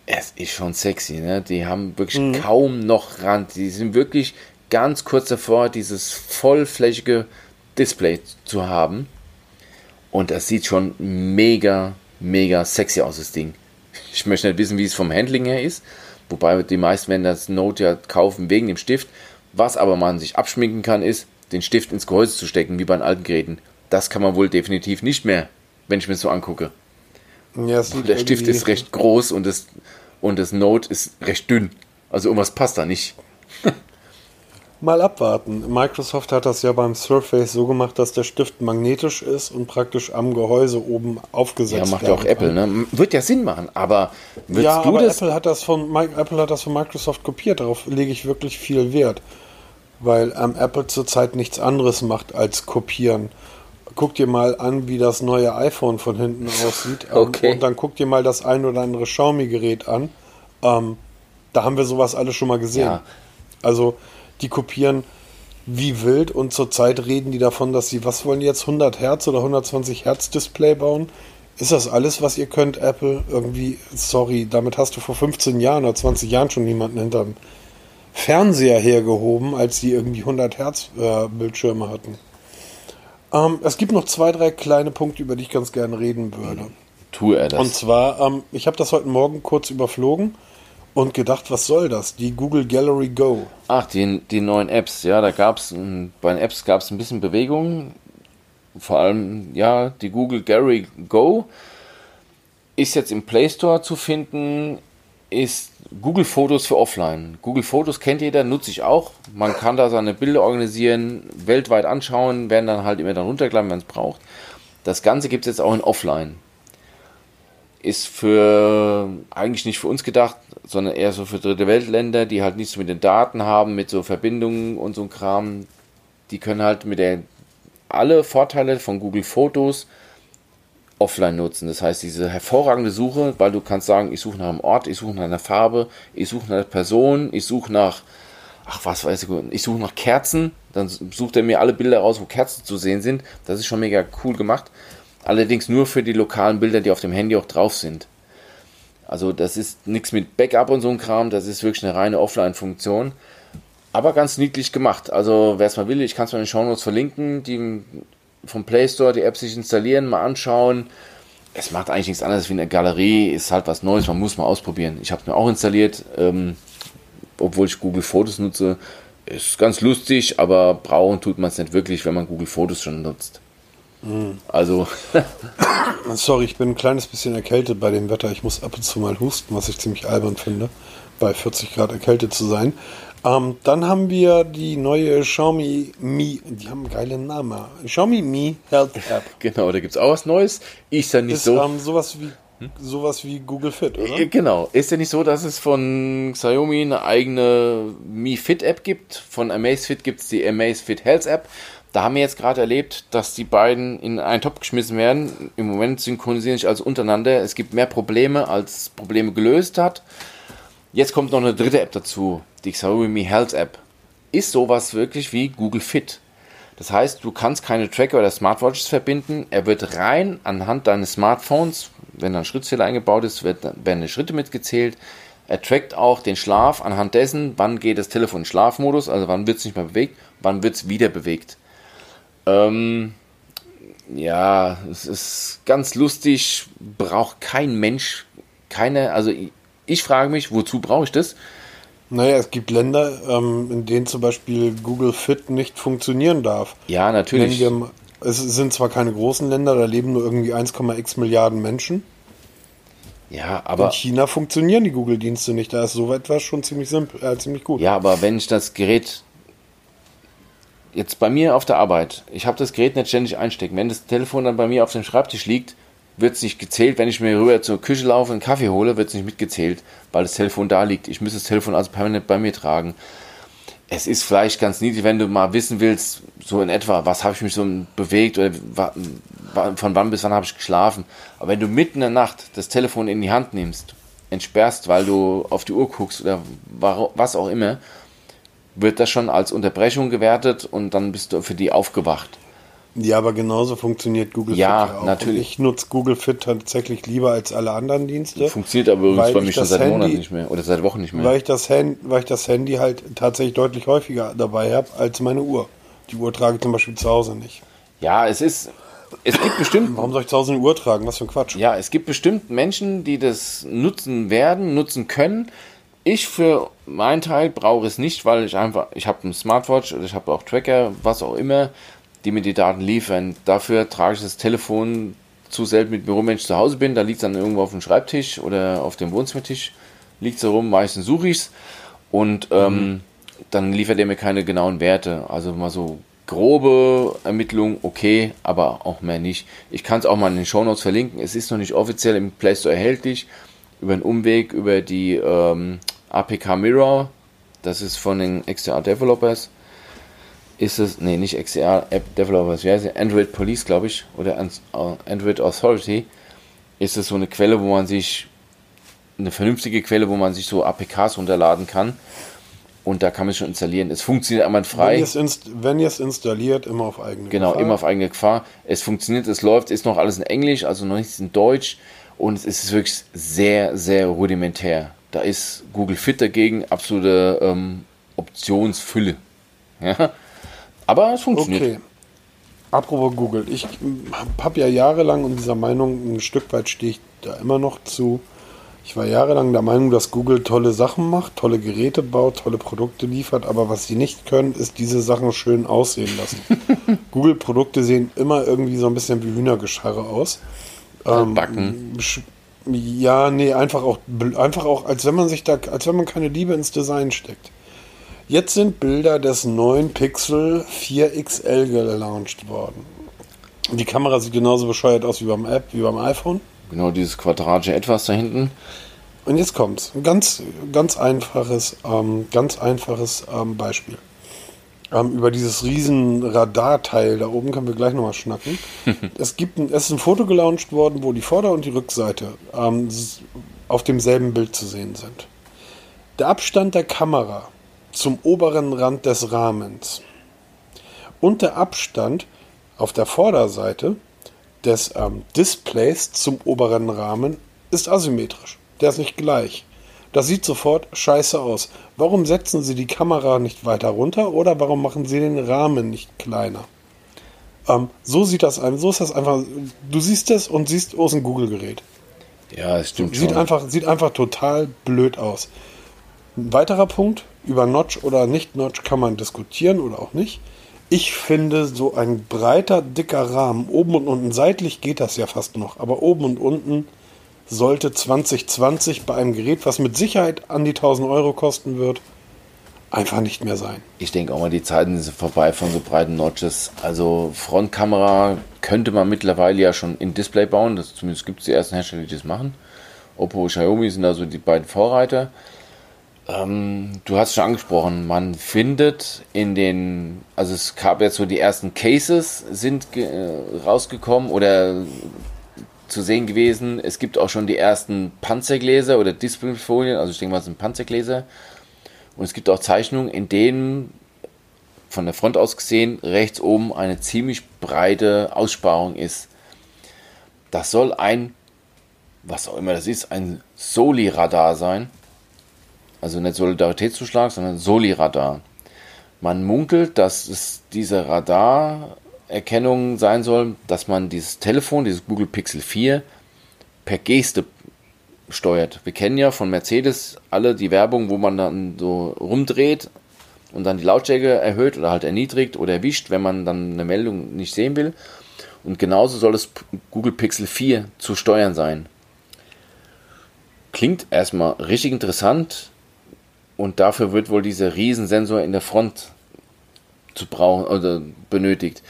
es ist schon sexy. Ne? Die haben wirklich mhm. kaum noch Rand. Die sind wirklich ganz kurz davor, dieses vollflächige Display zu haben. Und das sieht schon mega, mega sexy aus, das Ding. Ich möchte nicht wissen, wie es vom Handling her ist. Wobei die meisten werden das Note ja kaufen wegen dem Stift. Was aber man sich abschminken kann, ist, den Stift ins Gehäuse zu stecken, wie bei den alten Geräten. Das kann man wohl definitiv nicht mehr, wenn ich mir so angucke. Ja, der Stift ist recht groß und das, und das Note ist recht dünn. Also irgendwas passt da nicht. Mal abwarten. Microsoft hat das ja beim Surface so gemacht, dass der Stift magnetisch ist und praktisch am Gehäuse oben aufgesetzt wird. Ja, macht ja auch Apple, ne? Wird ja Sinn machen, aber würdest ja, du aber das Apple hat das von Apple hat das von Microsoft kopiert, darauf lege ich wirklich viel Wert, weil ähm, Apple zurzeit nichts anderes macht als kopieren. Guck dir mal an, wie das neue iPhone von hinten aussieht. Ähm, okay. Und dann guck dir mal das ein oder andere Xiaomi-Gerät an. Ähm, da haben wir sowas alles schon mal gesehen. Ja. Also die kopieren wie wild und zurzeit reden die davon, dass sie, was wollen die jetzt, 100 Hertz oder 120 Hertz Display bauen? Ist das alles, was ihr könnt, Apple? Irgendwie, sorry, damit hast du vor 15 Jahren oder 20 Jahren schon jemanden hinterm Fernseher hergehoben, als sie irgendwie 100 Hertz äh, Bildschirme hatten. Ähm, es gibt noch zwei, drei kleine Punkte, über die ich ganz gerne reden würde. Tue er das. Und zwar, ähm, ich habe das heute Morgen kurz überflogen und gedacht, was soll das? Die Google Gallery Go. Ach, die, die neuen Apps, ja, da gab es, bei den Apps gab es ein bisschen Bewegung. Vor allem, ja, die Google Gallery Go ist jetzt im Play Store zu finden, ist Google Fotos für Offline. Google Fotos kennt jeder, nutze ich auch. Man kann da seine Bilder organisieren, weltweit anschauen, werden dann halt immer dann runtergeladen, wenn es braucht. Das Ganze gibt es jetzt auch in Offline ist für eigentlich nicht für uns gedacht, sondern eher so für dritte Weltländer, die halt nichts mit den Daten haben, mit so Verbindungen und so Kram. Die können halt mit der alle Vorteile von Google Fotos offline nutzen. Das heißt, diese hervorragende Suche, weil du kannst sagen, ich suche nach einem Ort, ich suche nach einer Farbe, ich suche nach einer Person, ich suche nach, ach was weiß ich, ich suche nach Kerzen, dann sucht er mir alle Bilder raus, wo Kerzen zu sehen sind. Das ist schon mega cool gemacht. Allerdings nur für die lokalen Bilder, die auf dem Handy auch drauf sind. Also das ist nichts mit Backup und so ein Kram, das ist wirklich eine reine Offline-Funktion. Aber ganz niedlich gemacht. Also wer es mal will, ich kann es mal in den Show Notes verlinken, die vom Play Store die App sich installieren, mal anschauen. Es macht eigentlich nichts anderes wie eine Galerie, ist halt was Neues, man muss mal ausprobieren. Ich habe es mir auch installiert, ähm, obwohl ich Google Fotos nutze. Ist ganz lustig, aber brauchen tut man es nicht wirklich, wenn man Google Fotos schon nutzt. Also. Sorry, ich bin ein kleines bisschen erkältet bei dem Wetter. Ich muss ab und zu mal husten, was ich ziemlich albern finde, bei 40 Grad erkältet zu sein. Ähm, dann haben wir die neue Xiaomi Mi, die haben einen geilen Namen. Xiaomi Mi Health App. Genau, da gibt es auch was Neues. Ist ja nicht ist, so. Ähm, sowas wie hm? sowas wie Google Fit, oder? Genau. Ist ja nicht so, dass es von Xiaomi eine eigene Mi Fit App gibt. Von Amazfit gibt es die Amazfit Health App. Da haben wir jetzt gerade erlebt, dass die beiden in einen Topf geschmissen werden. Im Moment synchronisieren sich also untereinander. Es gibt mehr Probleme, als Probleme gelöst hat. Jetzt kommt noch eine dritte App dazu, die Xiaomi Health App. Ist sowas wirklich wie Google Fit. Das heißt, du kannst keine Tracker oder Smartwatches verbinden. Er wird rein anhand deines Smartphones, wenn ein Schrittzähler eingebaut ist, werden die Schritte mitgezählt. Er trackt auch den Schlaf anhand dessen, wann geht das Telefon in Schlafmodus, also wann wird es nicht mehr bewegt, wann wird es wieder bewegt. Ähm, ja, es ist ganz lustig, braucht kein Mensch, keine, also ich, ich frage mich, wozu brauche ich das? Naja, es gibt Länder, ähm, in denen zum Beispiel Google Fit nicht funktionieren darf. Ja, natürlich. Wir, es sind zwar keine großen Länder, da leben nur irgendwie 1,x Milliarden Menschen. Ja, aber. In China funktionieren die Google-Dienste nicht. Da ist so etwas schon ziemlich simpel, äh, ziemlich gut. Ja, aber wenn ich das Gerät jetzt bei mir auf der Arbeit, ich habe das Gerät nicht ständig einstecken. Wenn das Telefon dann bei mir auf dem Schreibtisch liegt, wird es nicht gezählt. Wenn ich mir rüber zur Küche laufe und einen Kaffee hole, wird es nicht mitgezählt, weil das Telefon da liegt. Ich muss das Telefon also permanent bei mir tragen. Es ist vielleicht ganz niedlich, wenn du mal wissen willst, so in etwa, was habe ich mich so bewegt oder von wann bis wann habe ich geschlafen. Aber wenn du mitten in der Nacht das Telefon in die Hand nimmst, entsperrst, weil du auf die Uhr guckst oder was auch immer, wird das schon als Unterbrechung gewertet und dann bist du für die aufgewacht. Ja, aber genauso funktioniert Google Ja, Fit auch. natürlich. Und ich nutze Google Fit tatsächlich lieber als alle anderen Dienste. Funktioniert aber übrigens bei mir schon seit Handy- Monaten nicht mehr oder seit Wochen nicht mehr. Weil ich, das Handy, weil ich das Handy halt tatsächlich deutlich häufiger dabei habe als meine Uhr. Die Uhr trage ich zum Beispiel zu Hause nicht. Ja, es ist. Es gibt bestimmt. Warum soll ich zu Hause eine Uhr tragen? Was für ein Quatsch. Ja, es gibt bestimmt Menschen, die das nutzen werden, nutzen können. Ich für meinen Teil brauche es nicht, weil ich einfach, ich habe einen Smartwatch oder ich habe auch Tracker, was auch immer, die mir die Daten liefern. Dafür trage ich das Telefon zu selten mit mir rum, wenn ich zu Hause bin. Da liegt es dann irgendwo auf dem Schreibtisch oder auf dem Wohnzimmertisch, liegt es rum, meistens suche ich es und ähm, dann liefert er mir keine genauen Werte. Also mal so grobe Ermittlung, okay, aber auch mehr nicht. Ich kann es auch mal in den Shownotes verlinken. Es ist noch nicht offiziell im Play Store erhältlich. Über einen Umweg, über die ähm, APK Mirror, das ist von den XDR Developers. Ist es, nee, nicht XDR App Developers, wie heißt sie? Android Police, glaube ich, oder äh, Android Authority. Ist es so eine Quelle, wo man sich, eine vernünftige Quelle, wo man sich so APKs runterladen kann. Und da kann man es schon installieren. Es funktioniert Wenn einwandfrei. ihr es inst wenn ihr es installiert, immer auf eigene Genau, Gefahr. immer auf eigene Gefahr. Es funktioniert, es läuft, ist noch alles in Englisch, also noch nichts in Deutsch. Und es ist wirklich sehr, sehr rudimentär. Da ist Google Fit dagegen absolute ähm, Optionsfülle. Ja? Aber es funktioniert. Okay. Apropos Google. Ich habe ja jahrelang in dieser Meinung, ein Stück weit stehe ich da immer noch zu. Ich war jahrelang der Meinung, dass Google tolle Sachen macht, tolle Geräte baut, tolle Produkte liefert, aber was sie nicht können, ist diese Sachen schön aussehen lassen. Google-Produkte sehen immer irgendwie so ein bisschen wie Hühnergescharre aus. Ähm, Backen. Ja, nee, einfach auch, einfach auch, als wenn man sich da, als wenn man keine Liebe ins Design steckt. Jetzt sind Bilder des neuen Pixel 4 XL gelauncht worden. Die Kamera sieht genauso bescheuert aus wie beim App, wie beim iPhone. Genau dieses quadratische Etwas da hinten. Und jetzt kommt's. Ein ganz, ganz einfaches, ähm, ganz einfaches ähm, Beispiel. Ähm, über dieses riesen Radarteil da oben können wir gleich nochmal schnacken. es, gibt ein, es ist ein Foto gelauncht worden, wo die Vorder- und die Rückseite ähm, auf demselben Bild zu sehen sind. Der Abstand der Kamera zum oberen Rand des Rahmens und der Abstand auf der Vorderseite des ähm, Displays zum oberen Rahmen ist asymmetrisch. Der ist nicht gleich. Das sieht sofort scheiße aus. Warum setzen Sie die Kamera nicht weiter runter oder warum machen Sie den Rahmen nicht kleiner? Ähm, so sieht das ein, so ist das einfach. Du siehst es und siehst, oh, ist ein Google-Gerät. Ja, es stimmt Sieht schon. einfach, sieht einfach total blöd aus. Ein weiterer Punkt, über Notch oder nicht Notch kann man diskutieren oder auch nicht. Ich finde, so ein breiter, dicker Rahmen, oben und unten, seitlich geht das ja fast noch, aber oben und unten sollte 2020 bei einem Gerät, was mit Sicherheit an die 1000 Euro kosten wird, einfach nicht mehr sein. Ich denke auch mal, die Zeiten sind vorbei von so breiten Notches. Also Frontkamera könnte man mittlerweile ja schon in Display bauen. Das, zumindest gibt es die ersten Hersteller, die das machen. Oppo, Xiaomi sind also die beiden Vorreiter. Ähm, du hast schon angesprochen, man findet in den, also es gab jetzt so die ersten Cases sind äh, rausgekommen oder zu sehen gewesen. Es gibt auch schon die ersten Panzergläser oder Displayfolien, also ich denke mal, es sind Panzergläser. Und es gibt auch Zeichnungen, in denen von der Front aus gesehen rechts oben eine ziemlich breite Aussparung ist. Das soll ein, was auch immer das ist, ein Soli-Radar sein. Also nicht Solidaritätszuschlag, sondern Soli-Radar. Man munkelt, dass es diese Radarerkennung sein soll, dass man dieses Telefon, dieses Google Pixel 4, per Geste steuert. Wir kennen ja von Mercedes alle die Werbung, wo man dann so rumdreht und dann die Lautstärke erhöht oder halt erniedrigt oder erwischt, wenn man dann eine Meldung nicht sehen will. Und genauso soll es Google Pixel 4 zu steuern sein. Klingt erstmal richtig interessant und dafür wird wohl dieser Riesensensor in der Front zu brauchen oder benötigt.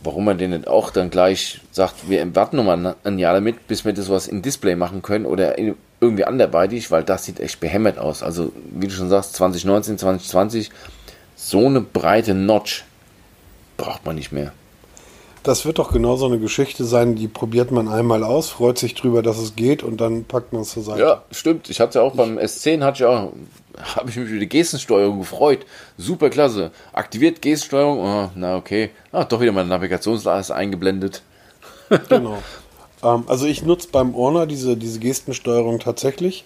Warum man den nicht auch dann gleich sagt, wir warten nochmal ein Jahr damit, bis wir das was in Display machen können oder in, irgendwie anderweitig, weil das sieht echt behämmert aus. Also, wie du schon sagst, 2019, 2020, so eine breite Notch braucht man nicht mehr. Das wird doch genau so eine Geschichte sein, die probiert man einmal aus, freut sich drüber, dass es geht und dann packt man es zur Seite. Ja, stimmt. Ich hatte ja auch beim S10 hatte ich auch habe ich mich über die Gestensteuerung gefreut. Super klasse. Aktiviert Gestensteuerung. Oh, na okay. Ah, doch wieder meine Navigationsleiste eingeblendet. genau. Ähm, also ich nutze beim Orner diese, diese Gestensteuerung tatsächlich.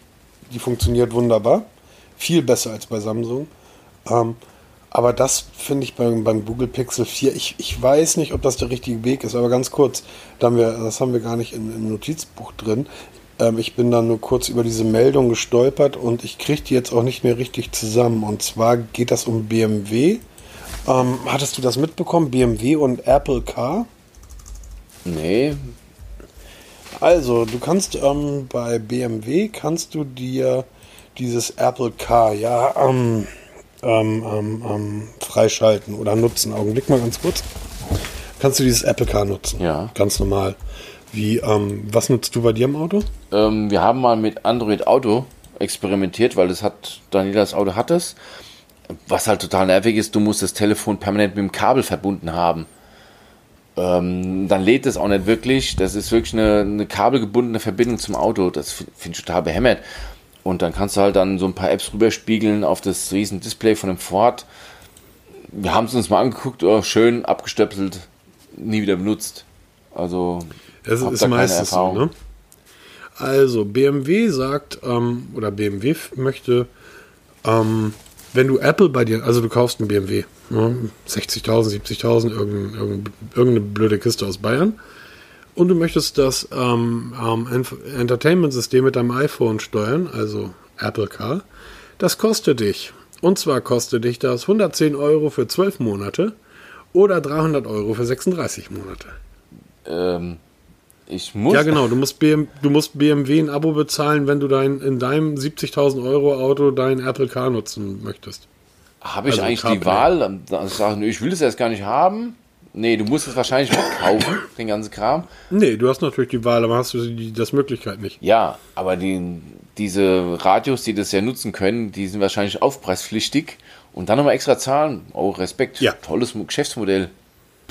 Die funktioniert wunderbar. Viel besser als bei Samsung. Ähm, aber das finde ich beim, beim Google Pixel 4, ich, ich weiß nicht, ob das der richtige Weg ist, aber ganz kurz, da haben wir, das haben wir gar nicht in, im Notizbuch drin. Ähm, ich bin dann nur kurz über diese Meldung gestolpert und ich kriege die jetzt auch nicht mehr richtig zusammen. Und zwar geht das um BMW. Ähm, hattest du das mitbekommen? BMW und Apple Car? Nee. Also, du kannst ähm, bei BMW kannst du dir dieses Apple Car, ja, ähm, ähm, ähm, ähm, freischalten oder nutzen. Augenblick mal ganz kurz. Kannst du dieses Apple Car nutzen? Ja. Ganz normal. Wie, ähm, was nutzt du bei dir im Auto? Ähm, wir haben mal mit Android Auto experimentiert, weil das hat, Daniela das Auto hat es. Was halt total nervig ist, du musst das Telefon permanent mit dem Kabel verbunden haben. Ähm, dann lädt es auch nicht wirklich. Das ist wirklich eine, eine kabelgebundene Verbindung zum Auto. Das finde ich total behämmert. Und dann kannst du halt dann so ein paar Apps rüberspiegeln auf das riesen Display von dem Ford. Wir haben es uns mal angeguckt, oh, schön abgestöpselt, nie wieder benutzt. Also es ist meistens so, ne? Also BMW sagt, ähm, oder BMW möchte, ähm, wenn du Apple bei dir, also du kaufst einen BMW, ne, 60.000, 70.000, irgendeine, irgendeine blöde Kiste aus Bayern, und du möchtest das ähm, ähm, Entertainment-System mit deinem iPhone steuern, also Apple Car, das kostet dich. Und zwar kostet dich das 110 Euro für 12 Monate oder 300 Euro für 36 Monate. Ähm, ich muss. Ja, genau. Du musst, BM, du musst BMW ein Abo bezahlen, wenn du dein, in deinem 70.000 Euro Auto dein Apple Car nutzen möchtest. Habe ich also eigentlich die Wahl? Also sagen, ich will das erst gar nicht haben. Nee, du musst es wahrscheinlich mitkaufen, den ganzen Kram. Nee, du hast natürlich die Wahl, aber hast du die, das Möglichkeit nicht. Ja, aber die, diese Radios, die das ja nutzen können, die sind wahrscheinlich aufpreispflichtig und dann nochmal extra zahlen. Oh, Respekt. Ja. Tolles Geschäftsmodell.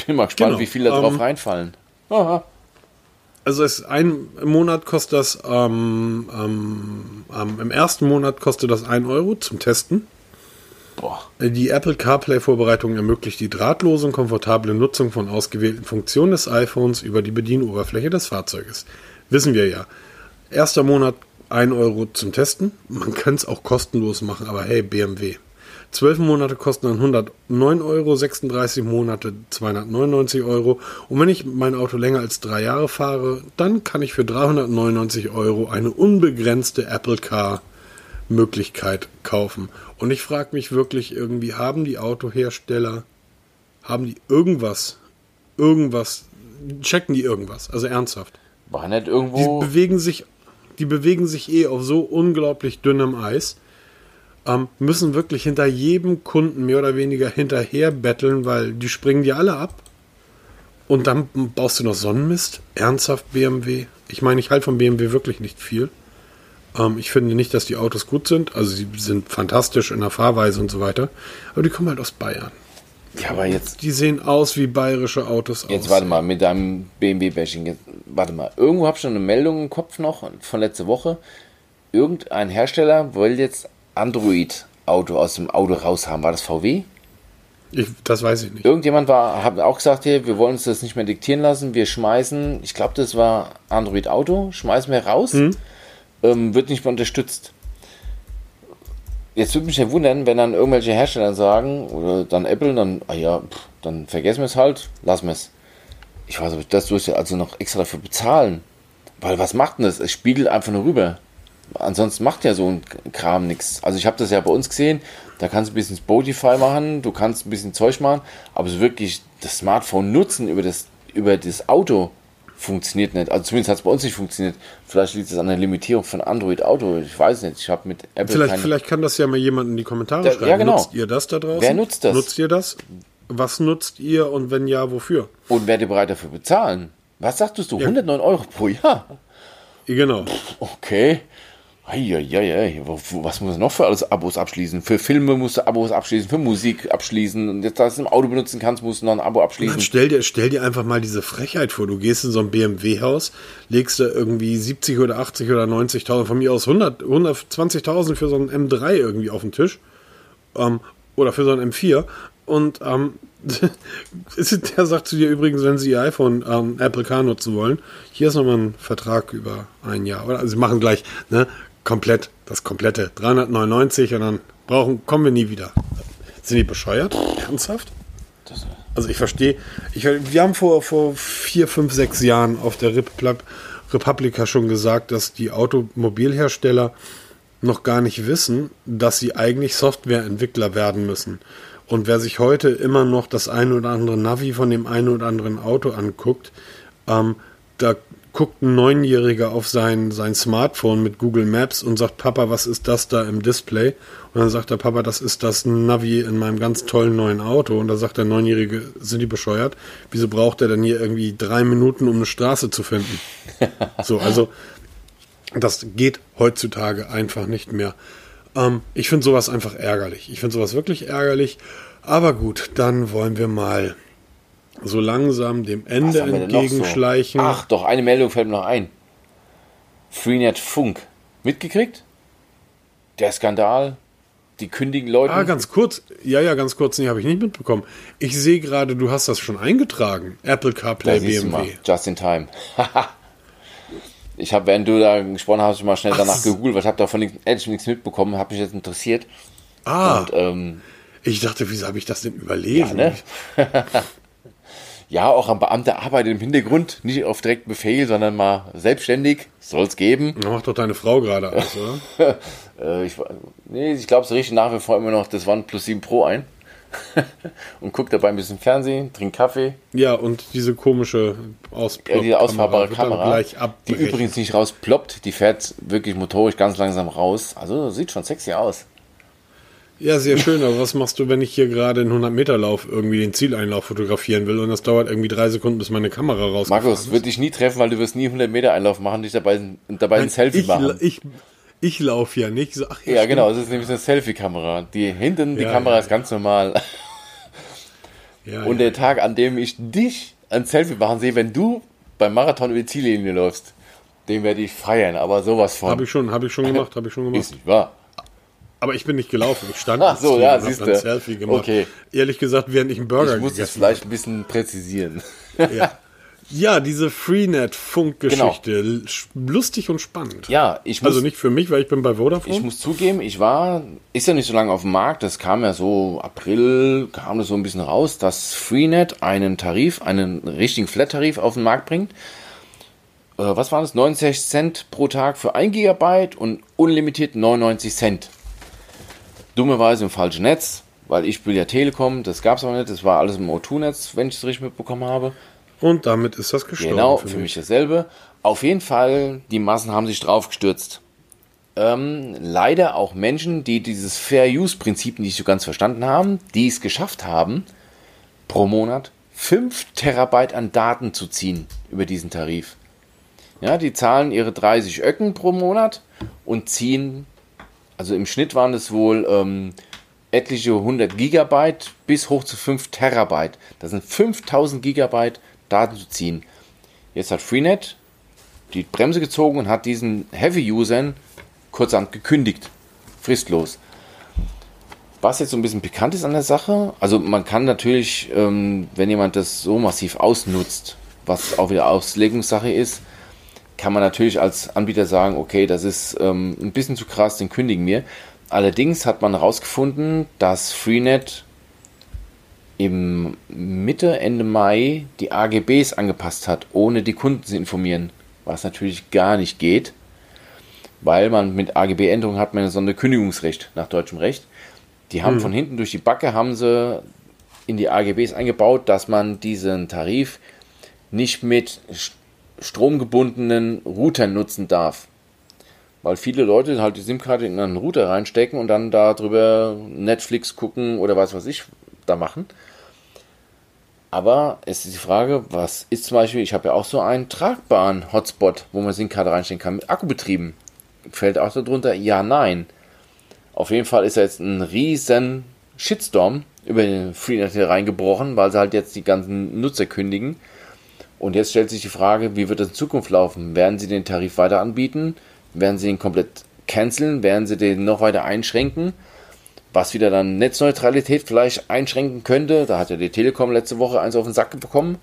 Bin mal gespannt, genau. wie viele da drauf ähm, reinfallen. Aha. Also es ein Monat kostet das ähm, ähm, im ersten Monat kostet das 1 Euro zum Testen. Boah. Die Apple CarPlay-Vorbereitung ermöglicht die drahtlose und komfortable Nutzung von ausgewählten Funktionen des iPhones über die Bedienoberfläche des Fahrzeuges. Wissen wir ja. Erster Monat 1 Euro zum Testen. Man kann es auch kostenlos machen, aber hey, BMW. 12 Monate kosten dann 109 Euro, 36 Monate 299 Euro. Und wenn ich mein Auto länger als drei Jahre fahre, dann kann ich für 399 Euro eine unbegrenzte Apple Car Möglichkeit kaufen. Und ich frage mich wirklich irgendwie, haben die Autohersteller, haben die irgendwas, irgendwas, checken die irgendwas? Also ernsthaft. War nicht irgendwo. Die bewegen sich, die bewegen sich eh auf so unglaublich dünnem Eis. Ähm, müssen wirklich hinter jedem Kunden mehr oder weniger hinterher betteln, weil die springen die alle ab. Und dann baust du noch Sonnenmist? Ernsthaft BMW? Ich meine, ich halte von BMW wirklich nicht viel. Ähm, ich finde nicht, dass die Autos gut sind. Also sie sind fantastisch in der Fahrweise und so weiter. Aber die kommen halt aus Bayern. Ja, aber jetzt. Die sehen aus wie bayerische Autos. Jetzt warte mal, mit deinem BMW-Bashing. Warte mal, irgendwo habe ich schon eine Meldung im Kopf noch von letzter Woche. Irgendein Hersteller will jetzt Android-Auto aus dem Auto raus haben. War das VW? Ich, das weiß ich nicht. Irgendjemand war, hat auch gesagt, hier, wir wollen uns das nicht mehr diktieren lassen. Wir schmeißen, ich glaube, das war Android Auto, schmeißen wir raus. Hm ähm, wird nicht mehr unterstützt. Jetzt würde mich ja wundern, wenn dann irgendwelche Hersteller sagen, oder dann Apple, dann, ah ja, pff, dann vergessen wir es halt, lassen wir es. Ich weiß nicht, das du ja also noch extra dafür bezahlen. Weil was macht denn das? Es spiegelt einfach nur rüber. Ansonsten macht ja so ein Kram nichts. Also ich habe das ja bei uns gesehen, da kannst du ein bisschen Spotify machen, du kannst ein bisschen Zeug machen, aber so wirklich das Smartphone nutzen über das, über das Auto, funktioniert nicht. Also zumindest hat es bei uns nicht funktioniert. Vielleicht liegt es an der Limitierung von Android Auto. Ich weiß nicht. Ich habe mit Apple. Vielleicht, vielleicht kann das ja mal jemand in die Kommentare da, schreiben. Ja, genau. Nutzt ihr das da draußen? Wer nutzt das? Nutzt ihr das? Was nutzt ihr und wenn ja, wofür? Und werdet ihr bereit dafür bezahlen? Was sagtest du? Ja. 109 Euro pro Jahr? Genau. Okay. Eieiei, was muss er noch für alles Abos abschließen? Für Filme musst du Abos abschließen, für Musik abschließen. Und jetzt, dass du im Auto benutzen kannst, musst du noch ein Abo abschließen. Dann stell dir, stell dir einfach mal diese Frechheit vor. Du gehst in so ein BMW-Haus, legst da irgendwie 70 oder 80 oder 90.000, von mir aus 100, 120.000 für so ein M3 irgendwie auf den Tisch. Ähm, oder für so ein M4. Und ähm, der sagt zu dir übrigens, wenn sie ihr iPhone ähm, Apple Car nutzen wollen, hier ist nochmal ein Vertrag über ein Jahr. Oder? Also sie machen gleich ne, komplett, das komplette 399 und dann brauchen, kommen wir nie wieder. Sind die bescheuert? Ernsthaft? Also ich verstehe, ich, wir haben vor, vor vier, fünf, sechs Jahren auf der Republika schon gesagt, dass die Automobilhersteller noch gar nicht wissen, dass sie eigentlich Softwareentwickler werden müssen. Und wer sich heute immer noch das eine oder andere Navi von dem einen oder anderen Auto anguckt, ähm, da guckt ein Neunjähriger auf sein, sein Smartphone mit Google Maps und sagt, Papa, was ist das da im Display? Und dann sagt der Papa, das ist das Navi in meinem ganz tollen neuen Auto. Und da sagt der Neunjährige, sind die bescheuert? Wieso braucht er denn hier irgendwie drei Minuten, um eine Straße zu finden? so, also das geht heutzutage einfach nicht mehr. Ähm, ich finde sowas einfach ärgerlich. Ich finde sowas wirklich ärgerlich. Aber gut, dann wollen wir mal so langsam dem Ende entgegenschleichen. So? Ach, doch, eine Meldung fällt mir noch ein. Freenet Funk. Mitgekriegt? Der Skandal, die kündigen Leute. Ah, ganz kurz. Ja, ja, ganz kurz. Nee, habe ich nicht mitbekommen. Ich sehe gerade, du hast das schon eingetragen. Apple CarPlay BMW. Just in time. ich habe, während du da gesprochen hast, mal schnell Ach, danach gegoogelt, weil ich habe davon ehrlich nichts mitbekommen, habe mich jetzt interessiert. Ah. Und, ähm, ich dachte, wieso habe ich das denn überlesen? Ja, ne? ja, auch ein Beamter arbeitet im Hintergrund, nicht auf direkten Befehl, sondern mal selbstständig, soll es geben. Da macht doch deine Frau gerade aus, oder? äh, ich, nee, ich glaube, so richtig nach wie vor immer noch das OnePlus 7 Pro ein. und guckt dabei ein bisschen Fernsehen, trinkt Kaffee. Ja, und diese komische ja, diese ausfahrbare Kamera, die übrigens nicht rausploppt, die fährt wirklich motorisch ganz langsam raus. Also sieht schon sexy aus. Ja, sehr schön, aber was machst du, wenn ich hier gerade einen 100-Meter-Lauf irgendwie den Zieleinlauf fotografieren will und das dauert irgendwie drei Sekunden, bis meine Kamera rauskommt? Markus, würde ich nie treffen, weil du wirst nie 100-Meter-Einlauf machen, dich dabei, dabei Nein, ein Selfie ich, machen. Ich, ich laufe ja nicht. So, ach, ja, ja genau, es ist nämlich eine Selfie-Kamera. Die hinten, die ja, Kamera ja, ist ganz normal. und der Tag, an dem ich dich ein Selfie machen sehe, wenn du beim Marathon über die Ziellinie läufst, den werde ich feiern, aber sowas von. Habe ich schon, habe ich schon gemacht, habe ich schon gemacht. Ist nicht wahr. Aber ich bin nicht gelaufen, ich stand Ach so, ja, siehst du. Selfie gemacht. Okay. Ehrlich gesagt, während ich einen Burger Ich muss es vielleicht ein bisschen präzisieren. Ja. Ja, diese Freenet-Funkgeschichte. Genau. Lustig und spannend. Ja, ich muss. Also nicht für mich, weil ich bin bei Vodafone. Ich muss zugeben, ich war, ist ja nicht so lange auf dem Markt, das kam ja so April, kam das so ein bisschen raus, dass Freenet einen Tarif, einen richtigen Flat-Tarif auf den Markt bringt. Äh, was waren das? 69 Cent pro Tag für 1 GB und unlimitiert 99 Cent. Dummerweise im falschen Netz, weil ich will ja Telekom, das gab es aber nicht, das war alles im O2-Netz, wenn ich es richtig mitbekommen habe. Und damit ist das gestorben. Genau, für, für mich. mich dasselbe. Auf jeden Fall, die Massen haben sich drauf gestürzt. Ähm, leider auch Menschen, die dieses Fair-Use-Prinzip nicht so ganz verstanden haben, die es geschafft haben, pro Monat 5 Terabyte an Daten zu ziehen über diesen Tarif. Ja, die zahlen ihre 30 Öcken pro Monat und ziehen, also im Schnitt waren es wohl ähm, etliche 100 Gigabyte bis hoch zu 5 Terabyte. Das sind 5000 Gigabyte Daten zu ziehen. Jetzt hat Freenet die Bremse gezogen und hat diesen Heavy-Usern kurzerhand gekündigt. Fristlos. Was jetzt so ein bisschen pikant ist an der Sache, also man kann natürlich, ähm, wenn jemand das so massiv ausnutzt, was auch wieder Auslegungssache ist, kann man natürlich als Anbieter sagen, okay, das ist ähm, ein bisschen zu krass, den kündigen wir. Allerdings hat man herausgefunden, dass Freenet im Mitte, Ende Mai die AGBs angepasst hat, ohne die Kunden zu informieren, was natürlich gar nicht geht, weil man mit AGB-Änderungen hat man so ein Kündigungsrecht nach deutschem Recht. Die haben hm. von hinten durch die Backe haben sie in die AGBs eingebaut, dass man diesen Tarif nicht mit stromgebundenen Routern nutzen darf. Weil viele Leute halt die SIM-Karte in einen Router reinstecken und dann darüber Netflix gucken oder was weiß ich da machen. Aber es ist die Frage, was ist zum Beispiel, ich habe ja auch so einen tragbaren Hotspot, wo man SIM-Karte reinstecken kann, mit Akkubetrieben. fällt auch darunter? Ja, nein. Auf jeden Fall ist da jetzt ein riesen Shitstorm über den Freenet reingebrochen, weil sie halt jetzt die ganzen Nutzer kündigen. Und jetzt stellt sich die Frage, wie wird das in Zukunft laufen? Werden sie den Tarif weiter anbieten? Werden sie ihn komplett canceln? Werden sie den noch weiter einschränken? Was wieder dann Netzneutralität vielleicht einschränken könnte. Da hat ja die Telekom letzte Woche eins auf den Sack bekommen.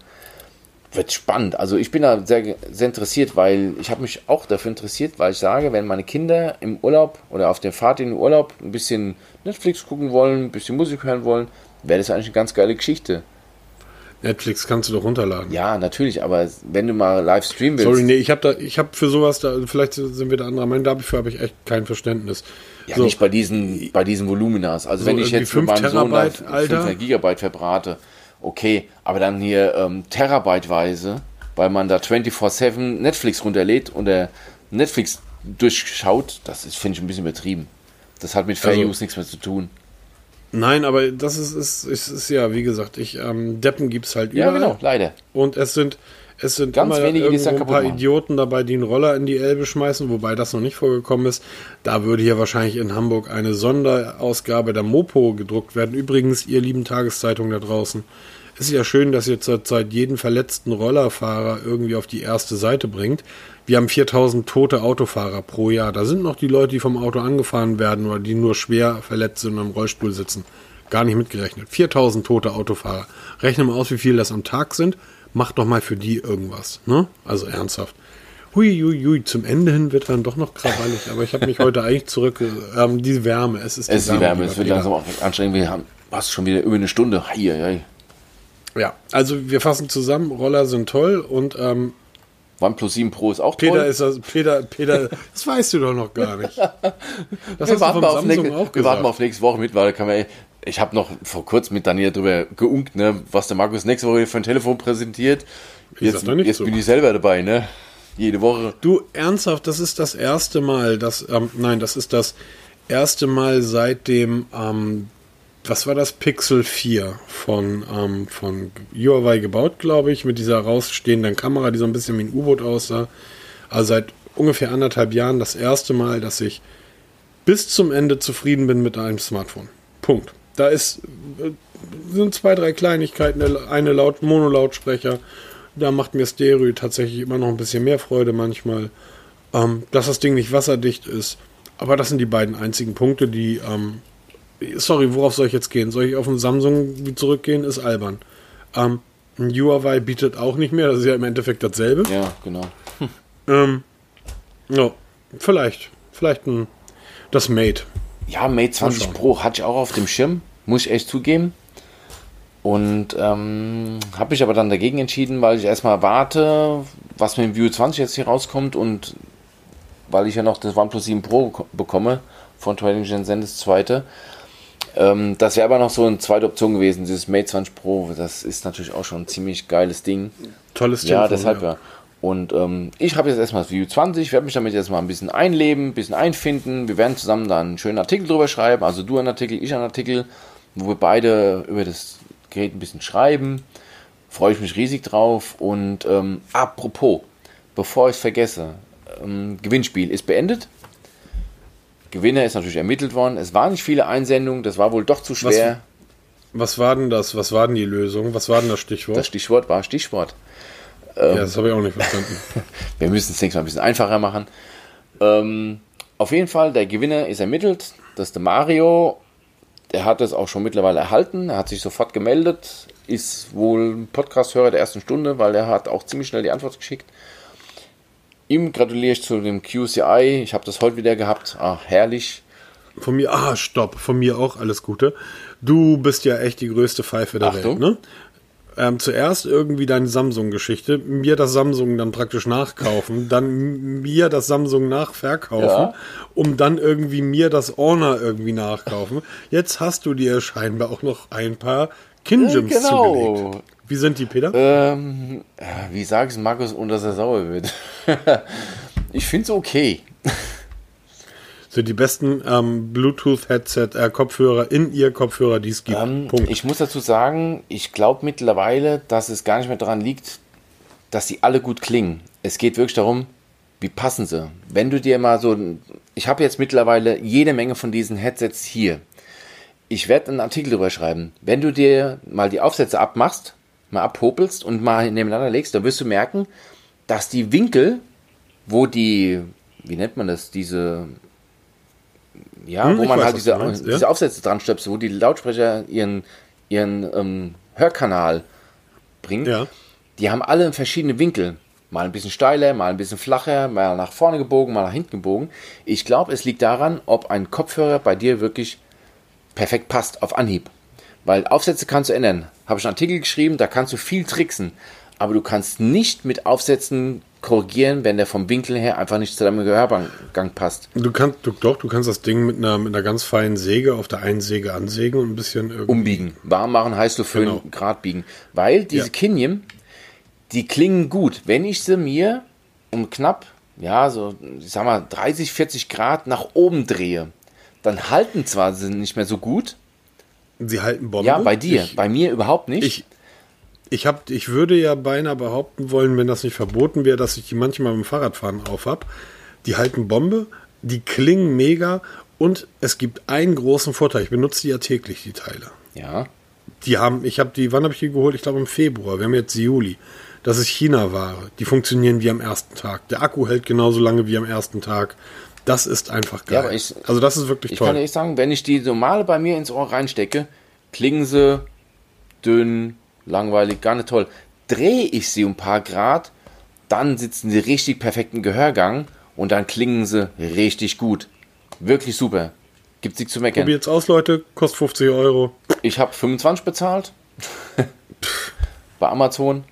Wird spannend. Also ich bin da sehr, sehr interessiert, weil ich habe mich auch dafür interessiert, weil ich sage, wenn meine Kinder im Urlaub oder auf der Fahrt in den Urlaub ein bisschen Netflix gucken wollen, ein bisschen Musik hören wollen, wäre das eigentlich eine ganz geile Geschichte. Netflix kannst du doch runterladen. Ja, natürlich, aber wenn du mal live streamen willst. Sorry, nee, ich habe da, ich habe für sowas da, vielleicht sind wir da anderer Meinung, dafür habe ich echt kein Verständnis. Ja, so, nicht bei diesen, bei diesen Voluminas. Also So wenn ich jetzt mit meinem Sohn Terabyte, da Alter. 500 Gigabyte verbrate, okay, aber dann hier ähm, Terabyteweise, weil man da 24-7 Netflix runterlädt und der Netflix durchschaut, das ist, finde ich, ein bisschen übertrieben. Das hat mit Fair Also- Use nichts mehr zu tun. Nein, aber das ist, ist, ist, ist ja, wie gesagt, ich, ähm, Deppen gibt's halt Ja, überall. genau, leider. Und es sind, es sind Ganz immer wenige, irgendwo ein paar machen. Idioten dabei, die einen Roller in die Elbe schmeißen, wobei das noch nicht vorgekommen ist. Da würde hier wahrscheinlich in Hamburg eine Sonderausgabe der Mopo gedruckt werden. Übrigens, ihr lieben Tageszeitung da draußen. Es ist ja schön, dass ihr zurzeit jeden verletzten Rollerfahrer irgendwie auf die erste Seite bringt. Wir haben 4000 tote Autofahrer pro Jahr. Da sind noch die Leute, die vom Auto angefahren werden oder die nur schwer verletzt sind und im Rollstuhl sitzen. Gar nicht mitgerechnet. 4000 tote Autofahrer. Rechne mal aus, wie viel das am Tag sind. Mach doch mal für die irgendwas. Ne? Also ernsthaft. Hui, hui, hui. Zum Ende hin wird dann doch noch krawallig. Aber ich habe mich heute eigentlich zurück. Ähm, die Wärme. Es ist Es ist die Wärme, es wird langsam auch anstrengend. Wir haben fast schon wieder über eine Stunde. Hier, hier. Ja, also wir fassen zusammen. Roller sind toll und ähm, OnePlus 7 Pro ist auch toll. Peter ist das. Peter, Peter, das weißt du doch noch gar nicht. Das wir, warten auf Samsung nächste, wir warten gesagt. auf nächste Woche mit, weil da kann man, ich habe noch vor kurzem mit Daniel drüber geunkt, ne, was der Markus nächste Woche für ein Telefon präsentiert. Jetzt, da nicht jetzt so. bin ich selber dabei, ne? Jede Woche. Du, ernsthaft, das ist das erste Mal, das, ähm, nein, das ist das erste Mal seit dem, ähm, was war das, Pixel 4 von, ähm, von Huawei gebaut, glaube ich, mit dieser rausstehenden Kamera, die so ein bisschen wie ein U-Boot aussah. Also seit ungefähr anderthalb Jahren das erste Mal, dass ich bis zum Ende zufrieden bin mit einem Smartphone. Punkt. Da ist, äh, sind zwei, drei Kleinigkeiten, eine laut Monolautsprecher. Da macht mir Stereo tatsächlich immer noch ein bisschen mehr Freude manchmal. Ähm, dass das Ding nicht wasserdicht ist. Aber das sind die beiden einzigen Punkte, die. Ähm, sorry, worauf soll ich jetzt gehen? Soll ich auf den Samsung zurückgehen? Ist albern. Ähm, ein Huawei bietet auch nicht mehr. Das ist ja im Endeffekt dasselbe. Ja, genau. Ähm, ja, vielleicht. Vielleicht ein, das Mate. Ja, Mate 20 schauen. Pro hatte ich auch auf dem Schirm, muss ich echt zugeben. Und ähm, habe mich aber dann dagegen entschieden, weil ich erstmal warte, was mit dem View 20 jetzt hier rauskommt und weil ich ja noch das OnePlus 7 Pro ko- bekomme von Trading Gen das zweite. Ähm, das wäre aber noch so eine zweite Option gewesen, dieses Mate 20 Pro. Das ist natürlich auch schon ein ziemlich geiles Ding. Tolles Ja, Telefon, deshalb ja. Und ähm, ich habe jetzt erstmal das View 20, werde mich damit jetzt mal ein bisschen einleben, ein bisschen einfinden. Wir werden zusammen da einen schönen Artikel drüber schreiben, also du einen Artikel, ich einen Artikel, wo wir beide über das Gerät ein bisschen schreiben. Freue ich mich riesig drauf. Und ähm, apropos, bevor ich es vergesse, ähm, Gewinnspiel ist beendet. Gewinner ist natürlich ermittelt worden. Es waren nicht viele Einsendungen, das war wohl doch zu schwer. Was war denn das? Was war denn die Lösung? Was war denn das Stichwort? Das Stichwort war Stichwort. ja, das habe ich auch nicht verstanden. Wir müssen es nächstes Mal ein bisschen einfacher machen. Ähm, auf jeden Fall, der Gewinner ist ermittelt. Das ist der Mario. Der hat es auch schon mittlerweile erhalten. Er hat sich sofort gemeldet. Ist wohl ein Podcast-Hörer der ersten Stunde, weil er hat auch ziemlich schnell die Antwort geschickt. Ihm gratuliere ich zu dem QCI. Ich habe das heute wieder gehabt. Ah, herrlich. Von mir, ah, stopp, von mir auch alles Gute. Du bist ja echt die größte Pfeife der Achtung. Welt, ne? Ähm, zuerst irgendwie deine Samsung-Geschichte, mir das Samsung dann praktisch nachkaufen, dann mir das Samsung nachverkaufen, Ja. um dann irgendwie mir das Honor irgendwie nachkaufen. Jetzt hast du dir scheinbar auch noch ein paar Kingems Äh, genau. zugelegt. Wie sind die, Peter? Ähm, äh, wie sage ich es Markus, ohne dass er sauer wird? ich finde es okay. Sind die besten ähm, Bluetooth-Headset, äh, Kopfhörer in ihr Kopfhörer, die es gibt. Ähm, Punkt. ich muss dazu sagen, ich glaube mittlerweile, dass es gar nicht mehr daran liegt, dass sie alle gut klingen. Es geht wirklich darum, wie passen sie? Wenn du dir mal so, ich habe jetzt mittlerweile jede Menge von diesen Headsets hier. Ich werde einen Artikel darüber schreiben. Wenn du dir mal die Aufsätze abmachst, mal abhopelst und mal nebeneinander legst, dann wirst du merken, dass die Winkel, wo die, wie nennt man das, diese, ja, Hm, wo man weiß, halt diese, meinst, ja. diese Aufsätze dran stöpselt, wo die Lautsprecher ihren, ihren ähm, Hörkanal bringen, Ja. die haben alle verschiedene Winkel. Mal ein bisschen steiler, mal ein bisschen flacher, mal nach vorne gebogen, mal nach hinten gebogen. Ich glaube, es liegt daran, ob ein Kopfhörer bei dir wirklich perfekt passt auf Anhieb. Weil Aufsätze kannst du ändern. Habe ich einen Artikel geschrieben, da kannst du viel tricksen. Aber du kannst nicht mit Aufsätzen korrigieren, wenn der vom Winkel her einfach nicht zu deinem Gehörgang passt. Du kannst, du, doch, du kannst das Ding mit einer, mit einer ganz feinen Säge auf der einen Säge ansägen und ein bisschen. Umbiegen. Warm machen heißt du für Genau. einen Grad biegen. Weil diese Ja. Kinjem, die klingen gut. Wenn ich sie mir um knapp, ja, so, ich sag mal, 30, 40 Grad nach oben drehe, dann halten zwar sie nicht mehr so gut. Sie halten Bombe. Ja, bei dir. Ich, bei mir überhaupt nicht. ich, ich, hab, ich würde ja beinahe behaupten wollen, wenn das nicht verboten wäre, dass ich die manchmal beim Fahrradfahren auf hab. Die halten Bombe, die klingen mega und es gibt einen großen Vorteil. Ich benutze die ja täglich, die Teile. ja. Die haben, ich habe die, wann habe ich die geholt? Ich glaube im Februar. Wir haben jetzt Juli. Das ist China-Ware. Die funktionieren wie am ersten Tag. Der Akku hält genauso lange wie am ersten Tag. Das ist einfach geil. Ja, ich- also das ist wirklich Ich kann toll. ehrlich sagen, wenn ich die normale bei mir ins Ohr reinstecke, klingen sie dünn, langweilig, gar nicht toll. Drehe ich sie um ein paar Grad, dann sitzen sie richtig perfekt im Gehörgang und dann klingen sie richtig gut. Wirklich super. Gibt's nichts zu meckern. Probiert's aus, Leute. Kostet 50 Euro. Ich habe 25 bezahlt bei Amazon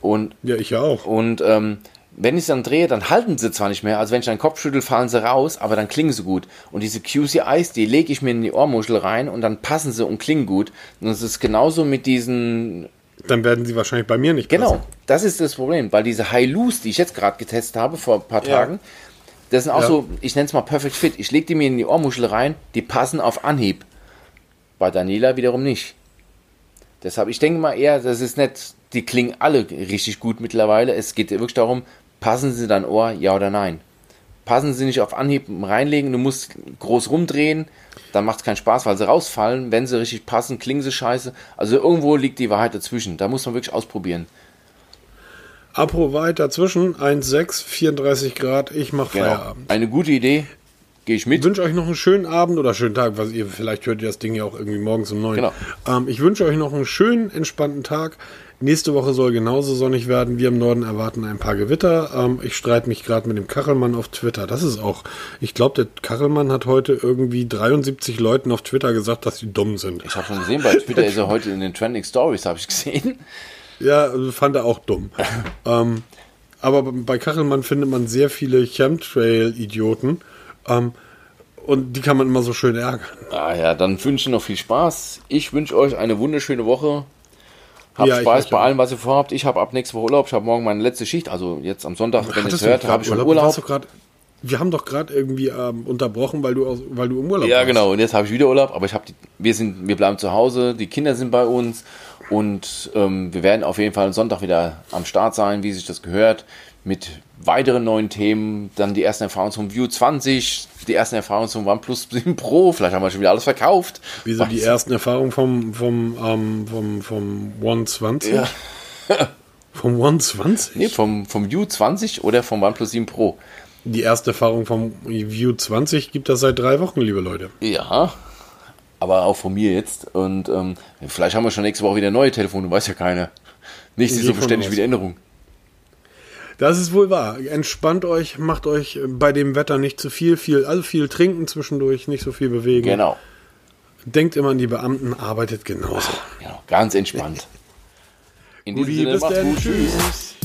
und Ja, ich ja auch. und ähm, wenn ich es dann drehe, dann halten sie zwar nicht mehr, also wenn ich deinen Kopf schüttel, fallen sie raus, aber dann klingen sie gut. Und diese QCIs, die lege ich mir in die Ohrmuschel rein und dann passen sie und klingen gut. Und es ist genauso mit diesen, Dann werden sie wahrscheinlich bei mir nicht genau, passen. das ist das Problem, weil diese High-Loose, die ich jetzt gerade getestet habe vor ein paar Ja. Tagen, das sind auch Ja. so, ich nenne es mal Perfect Fit. Ich lege die mir in die Ohrmuschel rein, die passen auf Anhieb. Bei Daniela wiederum nicht. Deshalb, ich denke mal eher, das ist nicht, die klingen alle richtig gut mittlerweile. Es geht wirklich darum, passen sie dein Ohr, ja oder nein. Passen sie nicht auf Anhieb reinlegen, du musst groß rumdrehen, dann macht es keinen Spaß, weil sie rausfallen. Wenn sie richtig passen, klingen sie scheiße. Also irgendwo liegt die Wahrheit dazwischen. Da muss man wirklich ausprobieren. Apro weit dazwischen, 1,6, 34 Grad. Ich mache Genau. Feierabend. Eine gute Idee. Gehe ich Ich mit. wünsche euch noch einen schönen Abend oder schönen Tag, was ihr vielleicht hört ihr das Ding ja auch irgendwie morgens um neun. Genau. Ähm, ich wünsche euch noch einen schönen, entspannten Tag. Nächste Woche soll genauso sonnig werden. Wir im Norden erwarten ein paar Gewitter. Ähm, ich streite mich gerade mit dem Kachelmann auf Twitter. Das ist auch, ich glaube, der Kachelmann hat heute irgendwie 73 Leuten auf Twitter gesagt, dass sie dumm sind. Ich habe schon gesehen, bei Twitter ist er heute in den Trending Stories, habe ich gesehen. Ja, fand er auch dumm. ähm, aber bei Kachelmann findet man sehr viele Chemtrail-Idioten. Ähm, und die kann man immer so schön ärgern. Ah ja, dann wünsche ich noch viel Spaß. Ich wünsche euch eine wunderschöne Woche. Habt Ja, ich Spaß bei auch. allem, was ihr vorhabt. Ich habe ab nächste Woche Urlaub. Ich habe morgen meine letzte Schicht. Also jetzt am Sonntag, wenn ihr es hört, habe ich schon Urlaub. grad, wir haben doch gerade irgendwie ähm, unterbrochen, weil du, aus, weil du im Urlaub Ja, warst. genau. Und jetzt habe ich wieder Urlaub. Aber ich habe die, wir sind, wir bleiben zu Hause. Die Kinder sind bei uns und ähm, wir werden auf jeden Fall am Sonntag wieder am Start sein, wie sich das gehört, mit weiteren neuen Themen. Dann die ersten Erfahrungen zum View 20, die ersten Erfahrungen zum OnePlus 7 Pro. Vielleicht haben wir schon wieder alles verkauft. Wieso die Weiß- ersten Erfahrungen vom, vom, ähm, vom, vom One 20? Ja. Vom One 20? Nee, vom, vom View 20 oder vom OnePlus 7 Pro. Die erste Erfahrung vom View 20 gibt das seit drei Wochen, liebe Leute. Ja, aber auch von mir jetzt. Und ähm, vielleicht haben wir schon nächste Woche wieder neue Telefone, weiß ja keiner. Nicht so beständig aus. wie die Änderung. Das ist wohl wahr. Entspannt euch, macht euch bei dem Wetter nicht zu viel, viel, also viel trinken zwischendurch, nicht so viel bewegen. Genau. Denkt immer an die Beamten, arbeitet genauso. genau. Ganz entspannt. In diesem Sinne, bis macht's dann. gut. Tschüss. Tschüss.